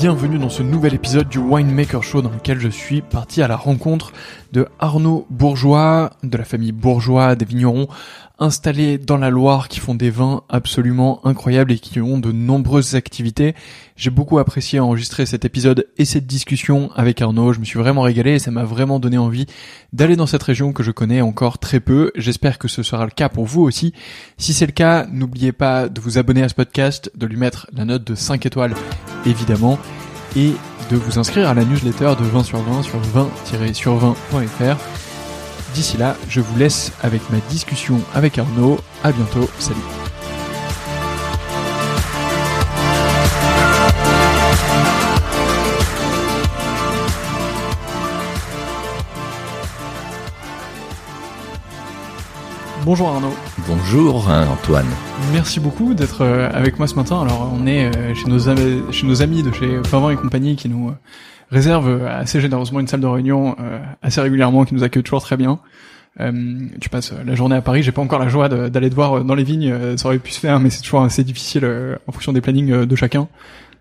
Bienvenue dans ce nouvel épisode du Winemaker Show dans lequel je suis parti à la rencontre de Arnaud Bourgeois, de la famille Bourgeois, des vignerons installés dans la Loire qui font des vins absolument incroyables et qui ont de nombreuses activités. J'ai beaucoup apprécié enregistrer cet épisode et cette discussion avec Arnaud. Je me suis vraiment régalé et ça m'a vraiment donné envie d'aller dans cette région que je connais encore très peu. J'espère que ce sera le cas pour vous aussi. Si c'est le cas, n'oubliez pas de vous abonner à ce podcast, de lui mettre la note de 5 étoiles évidemment et de vous inscrire à la newsletter de 20 sur 20 sur 20-sur20.fr. D'ici là, je vous laisse avec ma discussion avec Arnaud. À bientôt, salut. Bonjour Arnaud. Bonjour Antoine. Merci beaucoup d'être euh, avec moi ce matin. Alors on est euh, chez nos, amis, chez nos amis de chez Pavant et compagnie qui nous euh, réservent assez généreusement une salle de réunion assez régulièrement, qui nous accueille toujours très bien. tu passes la journée à Paris, j'ai pas encore la joie d'aller te voir dans les vignes, ça aurait pu se faire, mais c'est toujours assez difficile en fonction des plannings de chacun.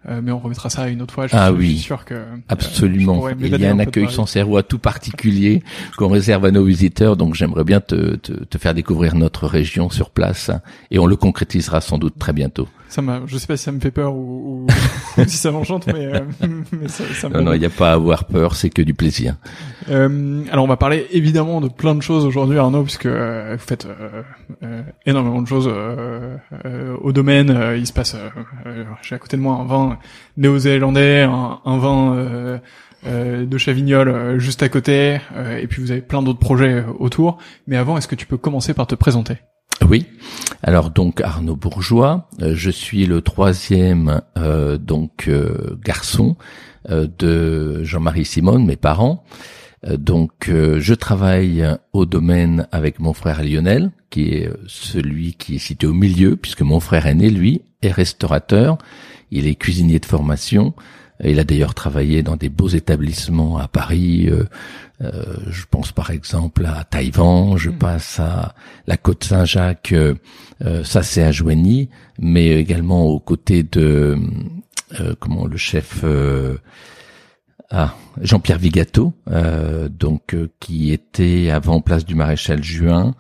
Euh, mais on remettra ça une autre fois. Je ah suis, oui, sûr que euh, absolument. Il y a un, accueil sans à tout particulier qu'on réserve à nos visiteurs, donc j'aimerais bien te, te, te, faire découvrir notre région sur place, et on le concrétisera sans doute très bientôt. Ça m'a, je sais pas si ça me fait peur ou, si ça m'enchante, mais, euh, mais ça, ça Non, non, il n'y a pas à avoir peur, c'est que du plaisir. Euh, alors, on va parler évidemment de plein de choses aujourd'hui, Arnaud, puisque euh, vous faites euh, énormément de choses au domaine. il se passe, j'ai à côté de moi un vin néo-zélandais, un, un vin de Chavignol juste à côté, et puis vous avez plein d'autres projets autour. Mais avant, est-ce que tu peux commencer par te présenter? Oui. Alors donc Arnaud Bourgeois, euh, je suis le troisième euh, donc euh, garçon de Jean-Marie Simone, mes parents. donc je travaille au domaine avec mon frère Lionel, qui est celui qui est situé au milieu, puisque mon frère aîné, lui, est restaurateur. Il est cuisinier de formation. Il a d'ailleurs travaillé dans des beaux établissements à Paris. Euh, euh, je pense par exemple à Taïwan, je hmm. passe à la Côte Saint-Jacques, euh, ça c'est à Joigny, mais également aux côtés de comment le chef ah, Jean-Pierre Vigato, donc qui était avant place du maréchal Juin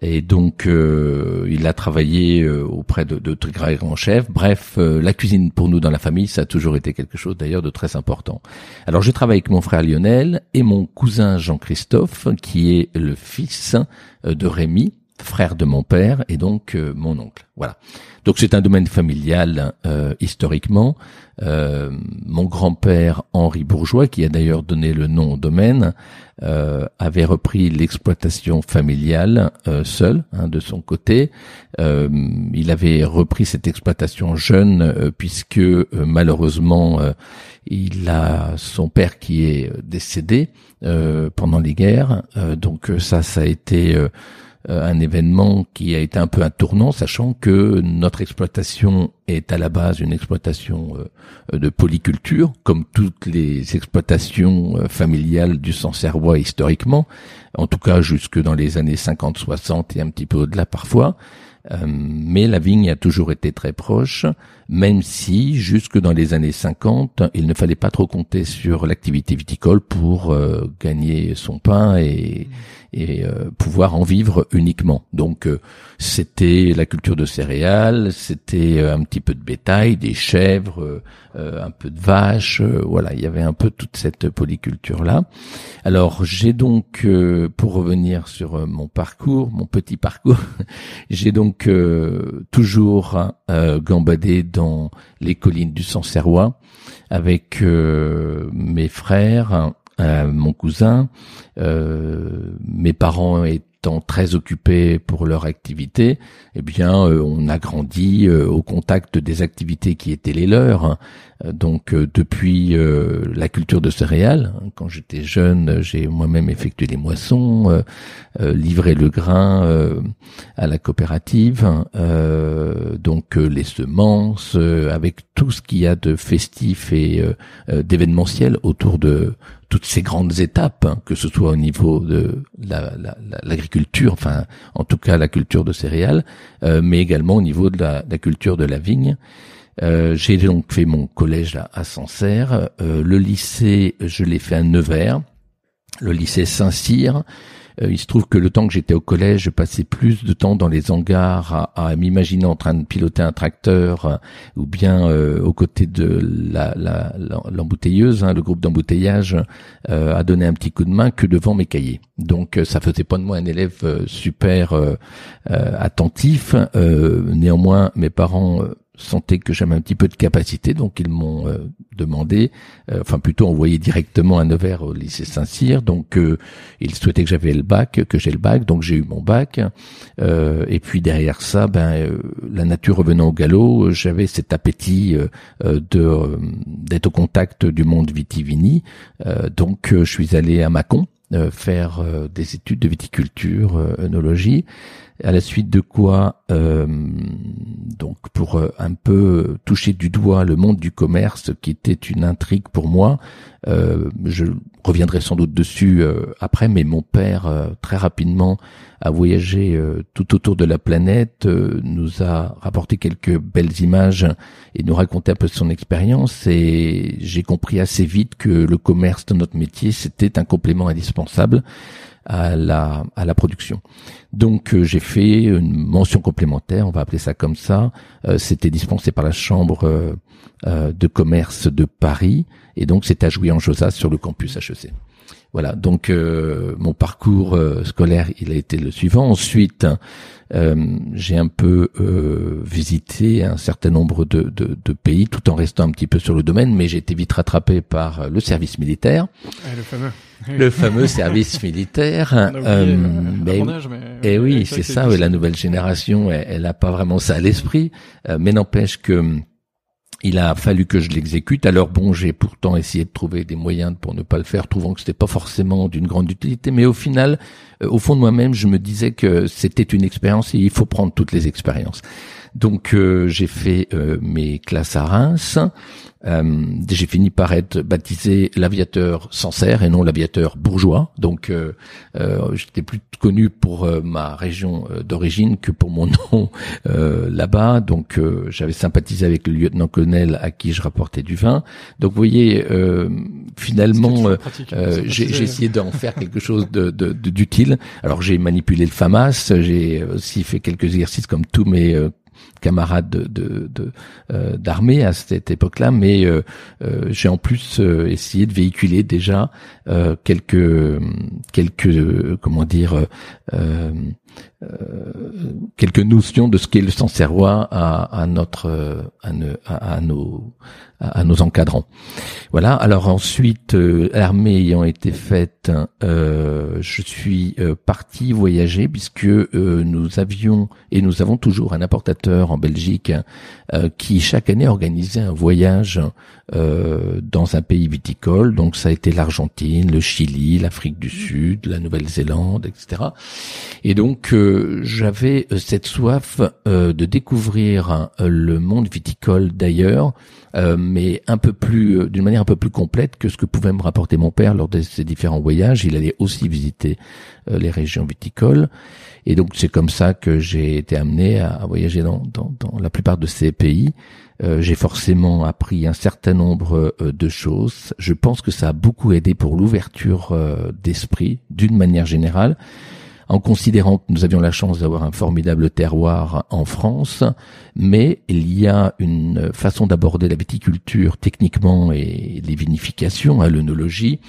et donc euh, il a travaillé euh, auprès de, de très grands chefs. Bref, euh, la cuisine pour nous dans la famille, ça a toujours été quelque chose d'ailleurs de très important. Alors je travaille avec mon frère Lionel et mon cousin Jean-Christophe, qui est le fils de Rémi, frère de mon père et donc mon oncle. Voilà. Donc c'est un domaine familial euh, historiquement. Euh, mon grand-père Henri Bourgeois, qui a d'ailleurs donné le nom au domaine, euh, avait repris l'exploitation familiale seul, hein, de son côté. il avait repris cette exploitation jeune puisque malheureusement il a son père qui est décédé pendant les guerres. donc ça, ça a été euh, un événement qui a été un peu un tournant, sachant que notre exploitation est à la base une exploitation euh, de polyculture, comme toutes les exploitations euh, familiales du Sancerrois historiquement, en tout cas jusque dans les années 50-60 et un petit peu au-delà parfois. mais la vigne a toujours été très proche, même si jusque dans les années 50, il ne fallait pas trop compter sur l'activité viticole pour gagner son pain et, et euh, pouvoir en vivre uniquement. Donc euh, c'était la culture de céréales, c'était euh, un petit peu de bétail, des chèvres, un peu de vaches, voilà, il y avait un peu toute cette polyculture là. Alors j'ai donc, pour revenir sur mon parcours, mon petit parcours, j'ai donc toujours gambadé dans les collines du Sancerrois avec mes frères euh, mon cousin, euh, mes parents étant très occupés pour leur activité, eh bien, euh, on a grandi au contact des activités qui étaient les leurs. Hein. Donc, depuis la culture de céréales, hein, quand j'étais jeune, j'ai moi-même effectué les moissons, livré le grain à la coopérative, hein, donc les semences, avec tout ce qu'il y a de festif et d'événementiel autour de toutes ces grandes étapes, hein, que ce soit au niveau de l'agriculture, enfin en tout cas la culture de céréales, euh, mais également au niveau de la, culture de la vigne. Euh, j'ai donc fait mon collège à, Sancerre. Euh, le lycée, je l'ai fait à Nevers. Le lycée Saint-Cyr, euh, il se trouve que le temps que j'étais au collège, je passais plus de temps dans les hangars à, m'imaginer en train de piloter un tracteur euh, ou bien aux côtés de la, l'embouteilleuse, hein, le groupe d'embouteillage, à donner un petit coup de main que devant mes cahiers. Donc ça faisait pas de moi un élève super attentif. néanmoins, mes parents sentaient que j'avais un petit peu de capacité, donc ils m'ont euh, demandé, euh, enfin plutôt envoyé directement à Nevers au lycée Saint-Cyr. Donc euh, ils souhaitaient que j'avais le bac, que j'ai le bac, donc j'ai eu mon bac. et puis derrière ça, ben la nature revenant au galop, j'avais cet appétit de d'être au contact du monde vitivini. donc je suis allé à Mâcon faire des études de viticulture, œnologie à la suite de quoi, euh, donc pour euh, un peu toucher du doigt le monde du commerce, qui était une intrigue pour moi, euh, je reviendrai sans doute dessus après, mais mon père très rapidement a voyagé tout autour de la planète, nous a rapporté quelques belles images et nous raconté un peu son expérience. Et j'ai compris assez vite que le commerce de notre métier c'était un complément indispensable à la à la production. Donc j'ai fait une mention complémentaire, on va appeler ça comme ça. C'était dispensé par la chambre de commerce de Paris et donc c'était à jouer en Josas sur le campus HEC. Voilà, donc euh, mon parcours euh, scolaire, il a été le suivant. Ensuite, euh, j'ai un peu visité un certain nombre de, de, de, pays, tout en restant un petit peu sur le domaine, mais j'ai été vite rattrapé par le service militaire. le fameux. Le fameux service militaire. Euh, mais, et oui, c'est ça. la nouvelle génération, elle n'a pas vraiment ça à l'esprit, mais n'empêche que il a fallu que je l'exécute. Alors bon, j'ai pourtant essayé de trouver des moyens pour ne pas le faire, trouvant que c'était pas forcément d'une grande utilité. Mais au final, euh, au fond de moi-même, je me disais que c'était une expérience et il faut prendre toutes les expériences. Donc euh, j'ai fait euh, mes classes à Reims. Euh, j'ai fini par être baptisé l'aviateur Sancerre et non l'aviateur bourgeois. Donc euh, j'étais plus connu pour ma région d'origine que pour mon nom là-bas. Donc j'avais sympathisé avec le lieutenant-colonel à qui je rapportais du vin. Donc vous voyez, finalement, j'ai essayé d'en faire quelque chose de d'utile. Alors j'ai manipulé le FAMAS, j'ai aussi fait quelques exercices comme tous mes camarades de, de, euh, d'armée à cette époque-là, mais euh, euh, j'ai en plus essayé de véhiculer déjà quelques quelques comment dire quelques notions de ce qu'est le Sancerrois à, à notre à, à, nos à, nos encadrants. Voilà. Alors ensuite, euh, l'armée ayant été faite, euh, je suis euh, parti voyager puisque nous avions et nous avons toujours un importateur en Belgique qui chaque année organisait un voyage dans un pays viticole. Donc ça a été l'Argentine, le Chili, l'Afrique du Sud, la Nouvelle-Zélande, etc. Et donc j'avais cette soif de découvrir le monde viticole d'ailleurs euh, mais un peu plus, euh, d'une manière un peu plus complète que ce que pouvait me rapporter mon père lors de ses différents voyages. Il allait aussi visiter euh, les régions viticoles, et donc c'est comme ça que j'ai été amené à, voyager dans, la plupart de ces pays. j'ai forcément appris un certain nombre de choses. Je pense que ça a beaucoup aidé pour l'ouverture d'esprit, d'une manière générale en considérant que nous avions la chance d'avoir un formidable terroir en France, mais il y a une façon d'aborder la viticulture techniquement et les vinifications, hein, l'œnologie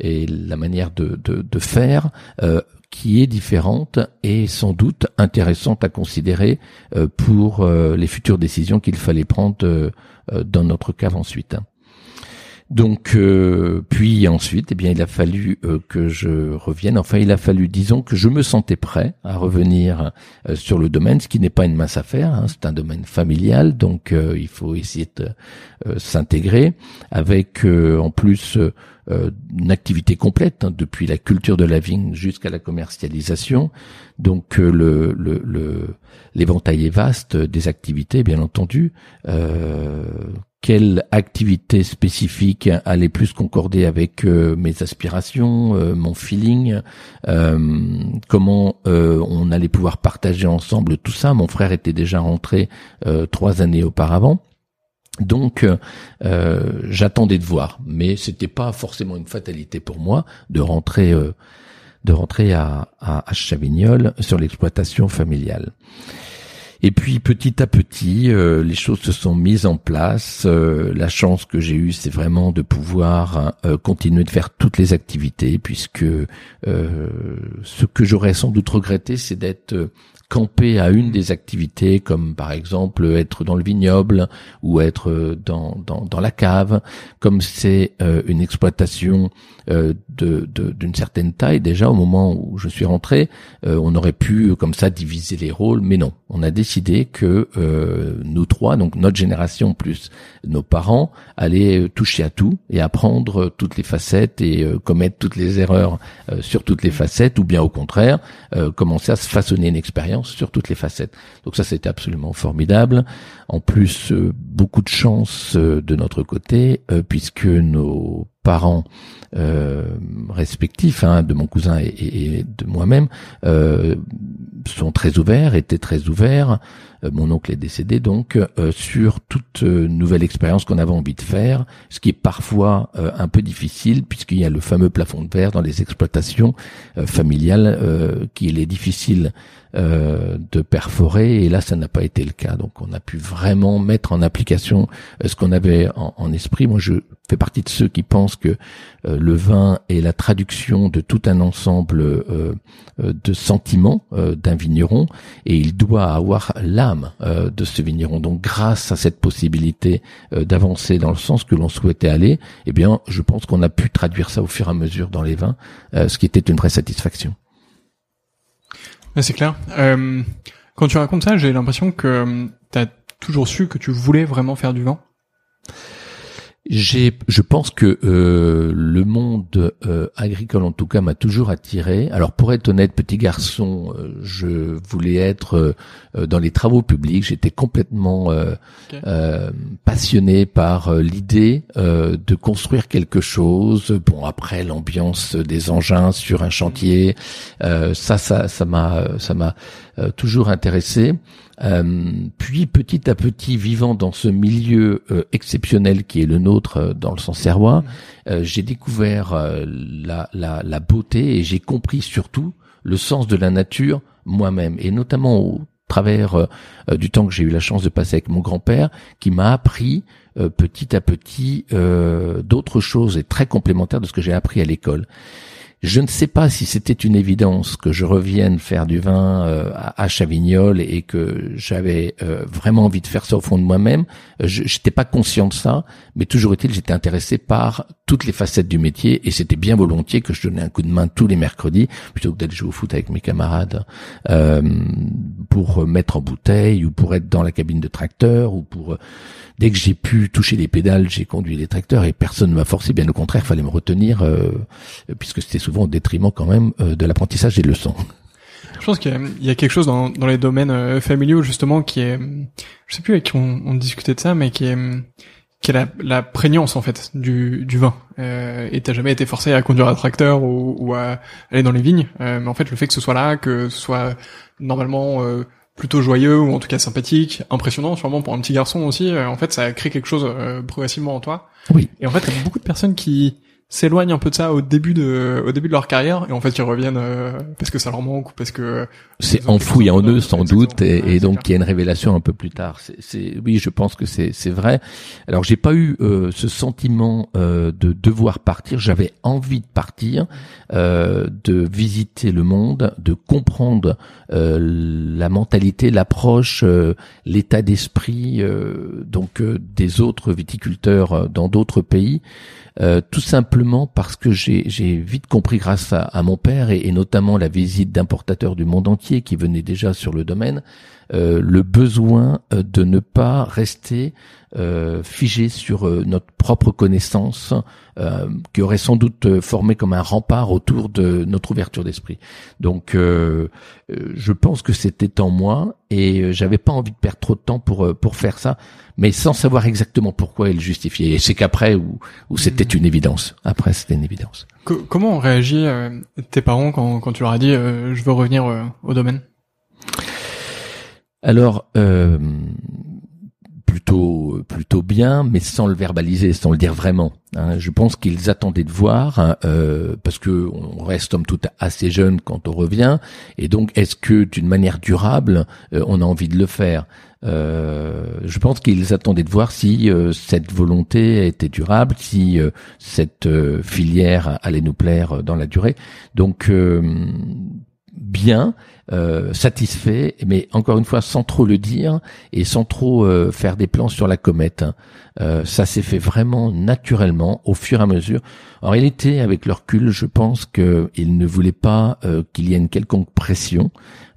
et la manière de, faire euh, qui est différente et sans doute intéressante à considérer euh, pour euh, les futures décisions qu'il fallait prendre dans notre cave ensuite. Donc, euh, puis ensuite, eh bien, il a fallu euh, que je revienne. Enfin, il a fallu, disons, que je me sentais prêt à revenir euh, sur le domaine, ce qui n'est pas une mince affaire. Hein, c'est un domaine familial, donc il faut essayer de s'intégrer avec, en plus, une activité complète hein, depuis la culture de la vigne jusqu'à la commercialisation. Donc, le, le, l'éventail est vaste des activités, bien entendu quelle activité spécifique allait plus concorder avec euh, mes aspirations, euh, mon feeling, euh, comment on allait pouvoir partager ensemble tout ça? Mon frère était déjà rentré trois années auparavant. Donc j'attendais de voir, mais c'était pas forcément une fatalité pour moi de rentrer de rentrer à, à, à Chavignol sur l'exploitation familiale. Et puis petit à petit, euh, les choses se sont mises en place. Euh, la chance que j'ai eue, c'est vraiment de pouvoir euh, continuer de faire toutes les activités, puisque ce que j'aurais sans doute regretté, c'est d'être camper à une des activités, comme par exemple être dans le vignoble ou être dans, dans, dans la cave, comme c'est euh, une exploitation euh, de, d'une certaine taille, déjà au moment où je suis rentré, euh, on aurait pu comme ça diviser les rôles, mais non, on a décidé que nous trois, donc notre génération plus nos parents, allaient toucher à tout et apprendre toutes les facettes et commettre toutes les erreurs sur toutes les facettes, ou bien au contraire, commencer à se façonner une expérience sur toutes les facettes. Donc ça, c'était absolument formidable. En plus, euh, beaucoup de chance euh, de notre côté, euh, puisque nos parents respectifs, hein, de mon cousin et, et de moi-même, sont très ouverts, étaient très ouverts. Mon oncle est décédé donc sur toute nouvelle expérience qu'on avait envie de faire, ce qui est parfois un peu difficile puisqu'il y a le fameux plafond de verre dans les exploitations familiales qu'il est difficile de perforer et là ça n'a pas été le cas donc on a pu vraiment mettre en application ce qu'on avait en, en, esprit moi je fais partie de ceux qui pensent que le vin est la traduction de tout un ensemble de sentiments d'un vigneron et il doit avoir l'âme euh, de ce vigneron. Donc grâce à cette possibilité euh, d'avancer dans le sens que l'on souhaitait aller, eh bien je pense qu'on a pu traduire ça au fur et à mesure dans les vins, euh, ce qui était une vraie satisfaction. C'est clair. quand tu racontes ça, j'ai l'impression que tu as toujours su que tu voulais vraiment faire du vin. J'ai, je pense que euh, le monde euh, agricole, en tout cas, m'a toujours attiré. Alors, pour être honnête, petit garçon, euh, je voulais être dans les travaux publics. J'étais complètement passionné par l'idée de construire quelque chose. Bon, après l'ambiance des engins sur un chantier, ça, ça, ça m'a, ça m'a toujours intéressé. Euh, puis petit à petit, vivant dans ce milieu euh, exceptionnel qui est le nôtre euh, dans le Sancerrois, j'ai découvert la, la, la, beauté et j'ai compris surtout le sens de la nature moi-même, et notamment au travers du temps que j'ai eu la chance de passer avec mon grand-père, qui m'a appris petit à petit d'autres choses et très complémentaires de ce que j'ai appris à l'école. Je ne sais pas si c'était une évidence que je revienne faire du vin euh, à, Chavignol et que j'avais euh, vraiment envie de faire ça au fond de moi-même. Euh, je n'étais pas conscient de ça, mais toujours est-il, j'étais intéressé par toutes les facettes du métier et c'était bien volontiers que je donnais un coup de main tous les mercredis plutôt que d'aller jouer au foot avec mes camarades pour mettre en bouteille ou pour être dans la cabine de tracteur ou pour dès que j'ai pu toucher les pédales, j'ai conduit les tracteurs et personne ne m'a forcé. Bien au contraire, fallait me retenir euh, puisque c'était souvent au détriment quand même euh, de l'apprentissage des leçons. Je pense qu'il y, a quelque chose dans, dans les domaines euh, familiaux justement qui est, je sais plus avec qui on, on discutait de ça, mais qui est qui est la, la prégnance en fait du, du vin. Euh, et t'as jamais été forcé à conduire un tracteur ou, ou à aller dans les vignes. mais en fait, le fait que ce soit là, que ce soit normalement plutôt joyeux ou en tout cas sympathique, impressionnant sûrement pour un petit garçon aussi. Euh, en fait, ça crée quelque chose euh, progressivement en toi. Oui. Et en fait, il y a beaucoup de personnes qui s'éloignent un peu de ça au début de au début de leur carrière et en fait ils reviennent euh, parce que ça leur manque ou parce que c'est enfoui en eux sans doute et, et donc il y a une révélation un peu plus tard. C'est oui je pense que c'est c'est vrai. Alors j'ai pas eu euh, ce sentiment euh, de devoir partir. J'avais envie de partir de visiter le monde de comprendre la mentalité l'approche l'état d'esprit donc des autres viticulteurs dans d'autres pays euh, tout simplement parce que j'ai vite compris grâce à, mon père et, notamment la visite d'importateurs du monde entier qui venaient déjà sur le domaine, euh, le besoin euh, de ne pas rester figé sur notre propre connaissance qui aurait sans doute formé comme un rempart autour de notre ouverture d'esprit. Donc je pense que c'était en moi et j'avais pas envie de perdre trop de temps pour pour faire ça, mais sans savoir exactement pourquoi il justifiait. Et c'est qu'après où, où c'était mmh. une évidence. Après c'était une évidence. comment ont réagi tes parents quand, quand tu leur as dit je veux revenir au domaine alors, euh, plutôt plutôt bien, mais sans le verbaliser, sans le dire vraiment. Hein. Je pense qu'ils attendaient de voir, hein, euh, parce que on reste homme tout assez jeune quand on revient, et donc est-ce que d'une manière durable, euh, on a envie de le faire? Je pense qu'ils attendaient de voir si cette volonté était durable, si cette filière allait nous plaire dans la durée. Donc bien, euh, satisfait, mais encore une fois sans trop le dire et sans trop euh, faire des plans sur la comète. Euh, ça s'est fait vraiment naturellement au fur et à mesure. En réalité, avec leur recul, je pense qu'ils ne voulaient pas qu'il y ait une quelconque pression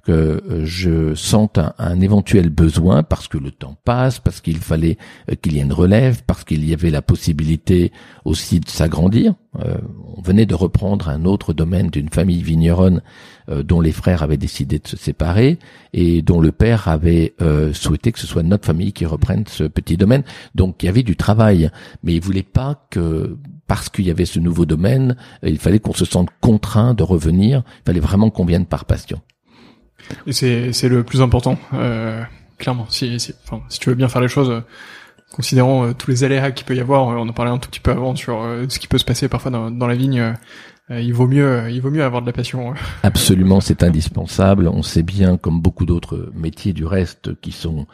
que je sente un, éventuel besoin parce que le temps passe, parce qu'il fallait qu'il y ait une relève, parce qu'il y avait la possibilité aussi de s'agrandir. on venait de reprendre un autre domaine d'une famille vigneronne euh, dont les frères avaient décidé de se séparer et dont le père avait euh, souhaité que ce soit notre famille qui reprenne ce petit domaine. Donc il y avait du travail, mais il voulait pas que parce qu'il y avait ce nouveau domaine, il fallait qu'on se sente contraint de revenir. Il fallait vraiment qu'on vienne par passion. Et c'est le plus important, euh, clairement. Si si, enfin, si tu veux bien faire les choses, euh, considérant euh, tous les aléas qu'il peut y avoir, on en parlait un tout petit peu avant sur ce qui peut se passer parfois dans, dans la vigne. il vaut mieux, il vaut mieux avoir de la passion. Absolument, c'est indispensable. On sait bien, comme beaucoup d'autres métiers du reste, qui sont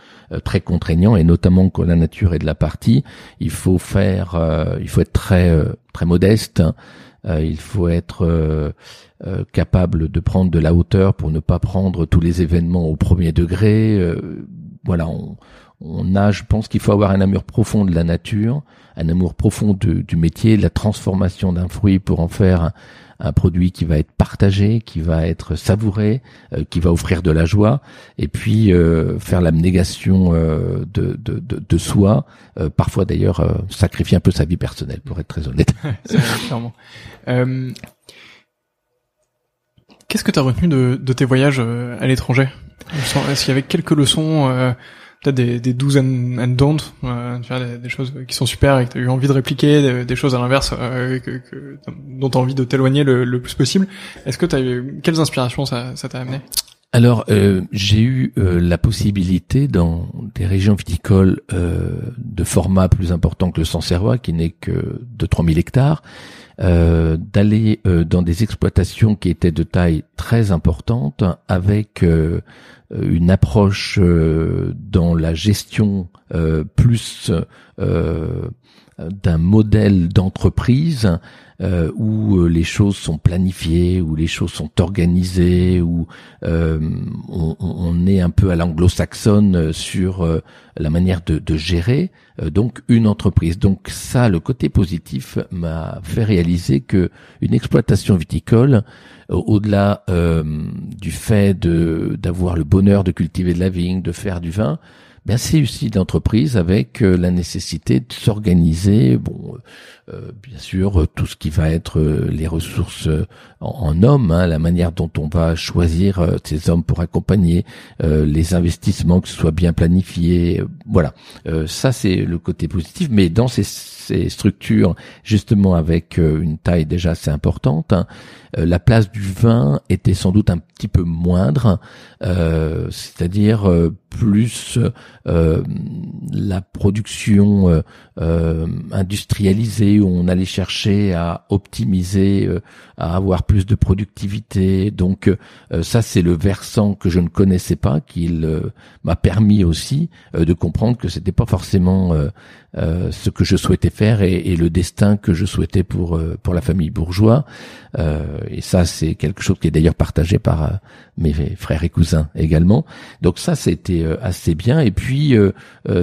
très contraignants, et notamment quand la nature est de la partie, il faut faire, il faut être très très modeste. Il faut être euh, capable de prendre de la hauteur pour ne pas prendre tous les événements au premier degré. Euh, voilà, on, a, je pense qu'il faut avoir un amour profond de la nature, un amour profond du métier, de la transformation d'un fruit pour en faire un, produit qui va être partagé, qui va être savouré, euh, qui va offrir de la joie, et puis faire l'abnégation de, de, de, de, soi, parfois d'ailleurs sacrifier un peu sa vie personnelle, pour être très honnête. Clairement. Qu'est-ce que tu as retenu de, de, tes voyages euh, à l'étranger? Qu'il y avait quelques leçons, euh, peut-être des, des do's and, and don't, euh, des, des, choses qui sont super et que tu as eu envie de répliquer, des, choses à l'inverse euh, que, que, dont tu as envie de t'éloigner le, le, plus possible. Est-ce que tu as eu quelles inspirations ça t'a amené? Alors, euh, j'ai eu la possibilité dans des régions viticoles euh, de format plus important que le Sancerrois, qui n'est que de 3000 hectares, euh, d'aller euh, dans des exploitations qui étaient de taille très importante avec euh, une approche dans la gestion plus d'un modèle d'entreprise euh, où euh, les choses sont planifiées, où les choses sont organisées, où euh, on, est un peu à l'anglo-saxonne sur la manière de, de gérer donc une entreprise. Donc ça, le côté positif m'a fait réaliser que une exploitation viticole, au-delà du fait d'avoir le bonheur de cultiver de la vigne, de faire du vin, ben c'est aussi d'entreprise avec la nécessité de s'organiser. Bon, euh, bien sûr euh, tout ce qui va être euh, les ressources en, hommes, hein, la manière dont on va choisir ces hommes pour accompagner les investissements, que ce soit bien planifié. voilà, ça c'est le côté positif. Mais dans ces, ces structures, justement avec une taille déjà assez importante, hein, la place du vin était sans doute un petit peu moindre, c'est-à-dire plus la production industrialisée où on allait chercher à optimiser, euh, à avoir plus de productivité. Donc euh, ça, c'est le versant que je ne connaissais pas, qu'il euh, m'a permis aussi de comprendre que c'était pas forcément ce que je souhaitais faire et, le destin que je souhaitais pour pour la famille bourgeois. et ça, c'est quelque chose qui est d'ailleurs partagé par mes frères et cousins également. Donc ça, c'était assez bien. Et puis,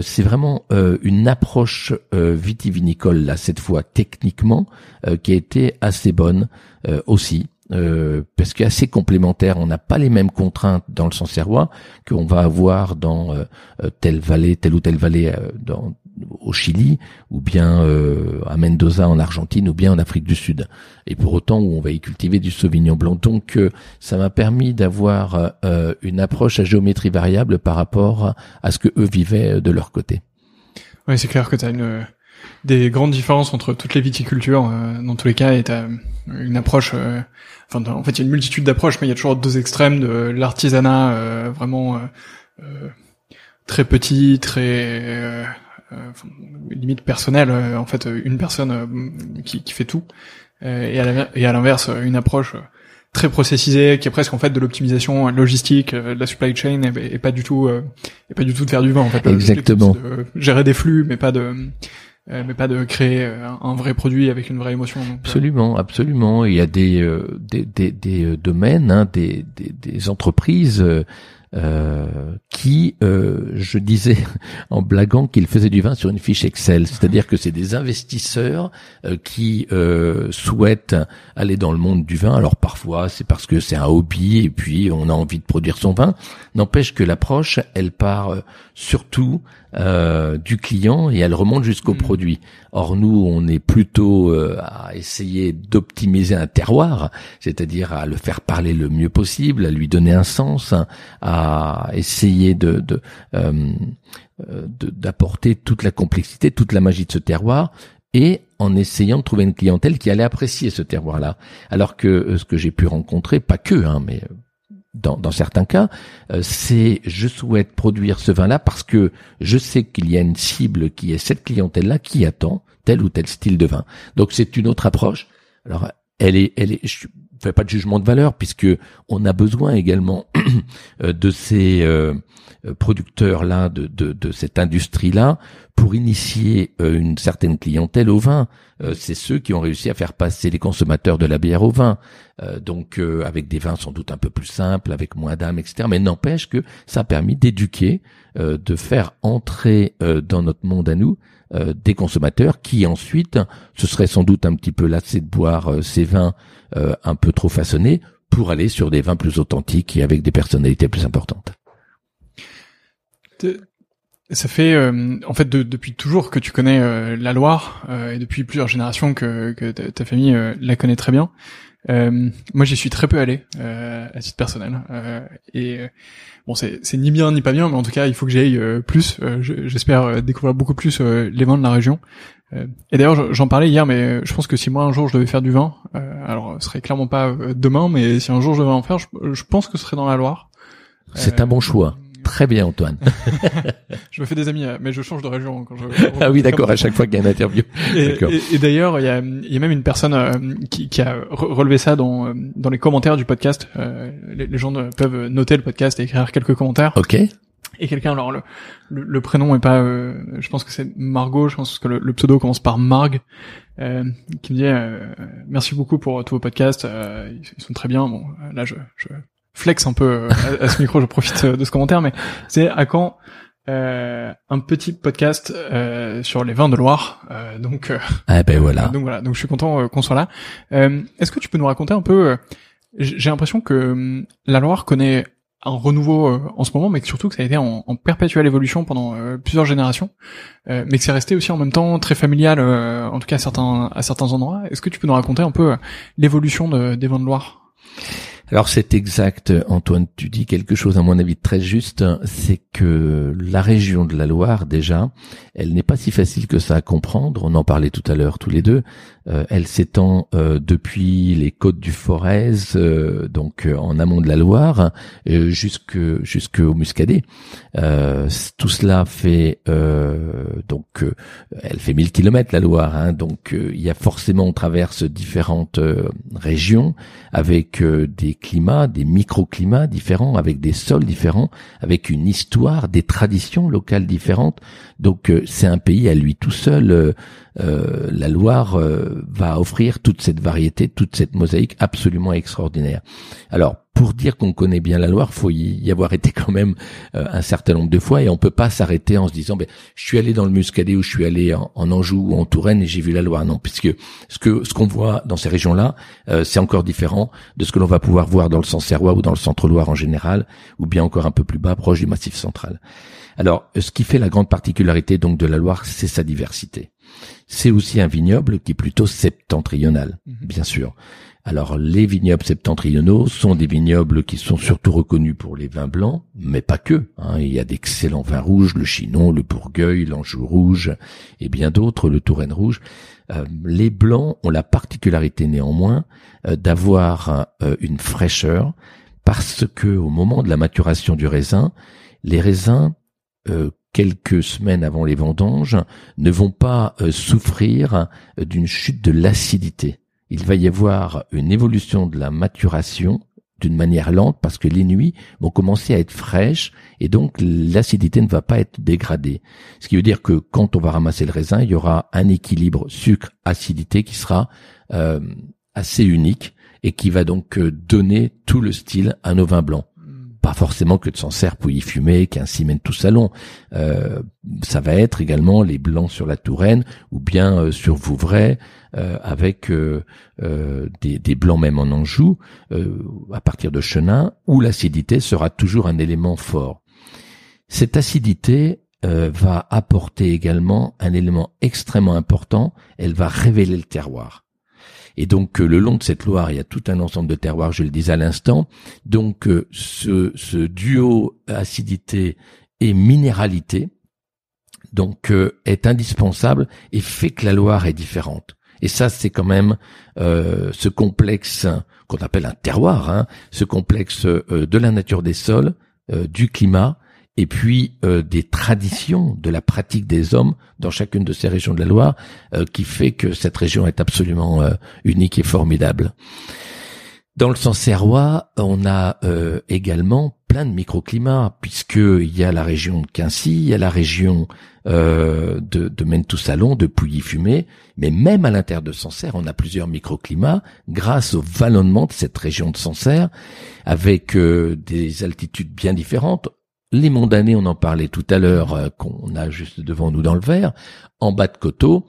c'est vraiment une approche vitivinicole là cette fois techniquement euh, qui a été assez bonne euh, aussi. Euh, parce qu'est assez complémentaire. On n'a pas les mêmes contraintes dans le Sancerrois qu'on va avoir dans telle vallée, telle ou telle vallée dans, au Chili, ou bien à Mendoza en Argentine, ou bien en Afrique du Sud. Et pour autant, où on va y cultiver du Sauvignon blanc. Donc, ça m'a permis d'avoir une approche à géométrie variable par rapport à ce que eux vivaient de leur côté. Oui, c'est clair que tu as une des grandes différences entre toutes les viticultures euh, dans tous les cas et t'as une approche euh, enfin en fait il y a une multitude d'approches mais il y a toujours deux extrêmes de l'artisanat euh, vraiment très petit très limite personnel en fait une personne qui, qui fait tout et à l'inverse une approche très processisée qui est presque en fait de l'optimisation logistique de la supply chain et, pas du tout et pas du tout de faire du vin en fait exactement gérer des flux mais pas de euh, mais pas de créer euh, un vrai produit avec une vraie émotion. Euh. absolument, absolument. Il y a des des, des, des domaines, hein, des, des, des entreprises euh, qui, euh, je disais en blaguant qu'il faisait du vin sur une fiche Excel, c'est-à-dire que c'est des investisseurs euh, qui souhaitent aller dans le monde du vin. Alors parfois c'est parce que c'est un hobby et puis on a envie de produire son vin. N'empêche que l'approche, elle part surtout du client et elle remonte jusqu'au mmh. produit. Or nous, on est plutôt à essayer d'optimiser un terroir, c'est-à-dire à le faire parler le mieux possible, à lui donner un sens, à à essayer de, euh, de d'apporter toute la complexité, toute la magie de ce terroir, et en essayant de trouver une clientèle qui allait apprécier ce terroir-là. Alors que euh, ce que j'ai pu rencontrer, pas que, hein, mais dans, certains cas, c'est je souhaite produire ce vin-là parce que je sais qu'il y a une cible qui est cette clientèle-là qui attend tel ou tel style de vin. Donc c'est une autre approche. Alors elle est, elle est, fais pas de jugement de valeur puisque on a besoin également de ces euh, producteurs là de, cette industrie là pour initier euh, une certaine clientèle au vin. Euh, c'est ceux qui ont réussi à faire passer les consommateurs de la bière au vin. donc avec des vins sans doute un peu plus simples, avec moins d'âme, etc. Mais n'empêche que ça a permis d'éduquer, de faire entrer dans notre monde à nous des consommateurs qui ensuite se seraient sans doute un petit peu lassés de boire ces vins un peu trop façonnés pour aller sur des vins plus authentiques et avec des personnalités plus importantes. Ça fait euh, en fait depuis toujours que tu connais euh, la Loire euh, et depuis plusieurs générations que, que ta, famille la connaît très bien. Moi, j'y suis très peu allé à titre personnel et bon, c'est ni bien ni pas bien, mais en tout cas, il faut que j'aille plus. J'espère découvrir beaucoup plus les vins de la région. et d'ailleurs, j'en parlais hier, mais je pense que si moi un jour je devais faire du vin, alors ce serait clairement pas demain, mais si un jour je devais en faire, je, je pense que ce serait dans la Loire. C'est un bon choix. Très bien, Antoine. je me fais des amis, euh, mais je change de région quand je. ah oui, d'accord. À chaque fois qu'il y a une interview. Et, et, d'ailleurs, il y a, y a, même une personne euh, qui, qui, a relevé ça dans euh, dans les commentaires du podcast. les, les, gens peuvent noter le podcast et écrire quelques commentaires. Ok. Et quelqu'un, alors le, le, prénom est pas, je pense que c'est Margot, je pense que le, le pseudo commence par Marg, qui me dit merci beaucoup pour tous vos podcasts, ils, sont très bien. Bon, là je, je flex un peu euh, à, ce micro, je profite euh, de ce commentaire, mais c'est à quand euh, un petit podcast euh, sur les vins de Loire. Euh, donc, ah ben voilà. donc voilà. Donc je suis content qu'on soit là. Est-ce que tu peux nous raconter un peu J'ai l'impression que hum, la Loire connaît un renouveau en ce moment, mais que surtout que ça a été en, en perpétuelle évolution pendant plusieurs générations, mais que c'est resté aussi en même temps très familial, en tout cas à certains à certains endroits. Est-ce que tu peux nous raconter un peu l'évolution des vins de Loire? Alors c'est exact, Antoine, tu dis quelque chose à mon avis très juste, c'est que la région de la Loire déjà, elle n'est pas si facile que ça à comprendre, on en parlait tout à l'heure tous les deux, euh, elle s'étend euh, depuis les côtes du Forez, euh, donc en amont de la Loire, jusque jusqu'au Muscadet. tout cela fait donc elle fait 1000 kilomètres la Loire, hein, donc il y a forcément on traverse différentes régions avec des climats, des microclimats différents, avec des sols différents, avec une histoire, des traditions locales différentes. Donc c'est un pays à lui tout seul. Euh, la Loire euh, va offrir toute cette variété, toute cette mosaïque absolument extraordinaire. Alors, pour dire qu'on connaît bien la Loire, faut y avoir été quand même euh, un certain nombre de fois et on peut pas s'arrêter en se disant ben je suis allé dans le Muscadet ou je suis allé en, Anjou ou en Touraine et j'ai vu la Loire. Non, puisque ce que ce qu'on voit dans ces régions-là, c'est encore différent de ce que l'on va pouvoir voir dans le Sancerrois ou dans le Centre-Loire en général, ou bien encore un peu plus bas, proche du Massif central. Alors, ce qui fait la grande particularité donc de la Loire, c'est sa diversité. C'est aussi un vignoble qui est plutôt septentrional, mhm. bien sûr. Alors les vignobles septentrionaux sont des vignobles qui sont surtout reconnus pour les vins blancs, mais pas que. Hein. Il y a d'excellents vins rouges, le Chinon, le Bourgueil, l'Anjou rouge et bien d'autres, le Touraine rouge. Euh, les blancs ont la particularité néanmoins euh, d'avoir euh, une fraîcheur parce que au moment de la maturation du raisin, les raisins quelques semaines avant les vendanges, ne vont pas euh, souffrir euh, d'une chute de l'acidité. Il va y avoir une évolution de la maturation d'une manière lente parce que les nuits vont commencer à être fraîches et donc l'acidité ne va pas être dégradée. Ce qui veut dire que quand on va ramasser le raisin, il y aura un équilibre sucre-acidité qui sera euh, assez unique et qui va donc donner tout le style à nos vins blancs pas forcément que de Sancerre, y fumer, qu'un ciment tout salon. Euh, ça va être également les blancs sur la Touraine ou bien euh, sur Vouvray euh, avec des, des, blancs même en Anjou à partir de Chenin où l'acidité sera toujours un élément fort. Cette acidité va apporter également un élément extrêmement important, elle va révéler le terroir. Et donc euh, le long de cette Loire, il y a tout un ensemble de terroirs, je le disais à l'instant. Donc euh, ce, duo acidité et minéralité donc est indispensable et fait que la Loire est différente. Et ça, c'est quand même ce complexe qu'on appelle un terroir, hein, ce complexe de la nature des sols, du climat et puis euh, des traditions de la pratique des hommes dans chacune de ces régions de la Loire euh, qui fait que cette région est absolument euh, unique et formidable. Dans le Sancerrois, on a également plein de microclimats puisqu'il y a la région de Quincy, il y a la région de, de Mentou-Salon, de Pouilly-Fumé, mais même à l'intérieur de Sancerre, on a plusieurs microclimats grâce au vallonnement de cette région de Sancerre avec des altitudes bien différentes. Les mondanés, on en parlait tout à l'heure, euh, qu'on a juste devant nous dans le verre, en bas de coteau,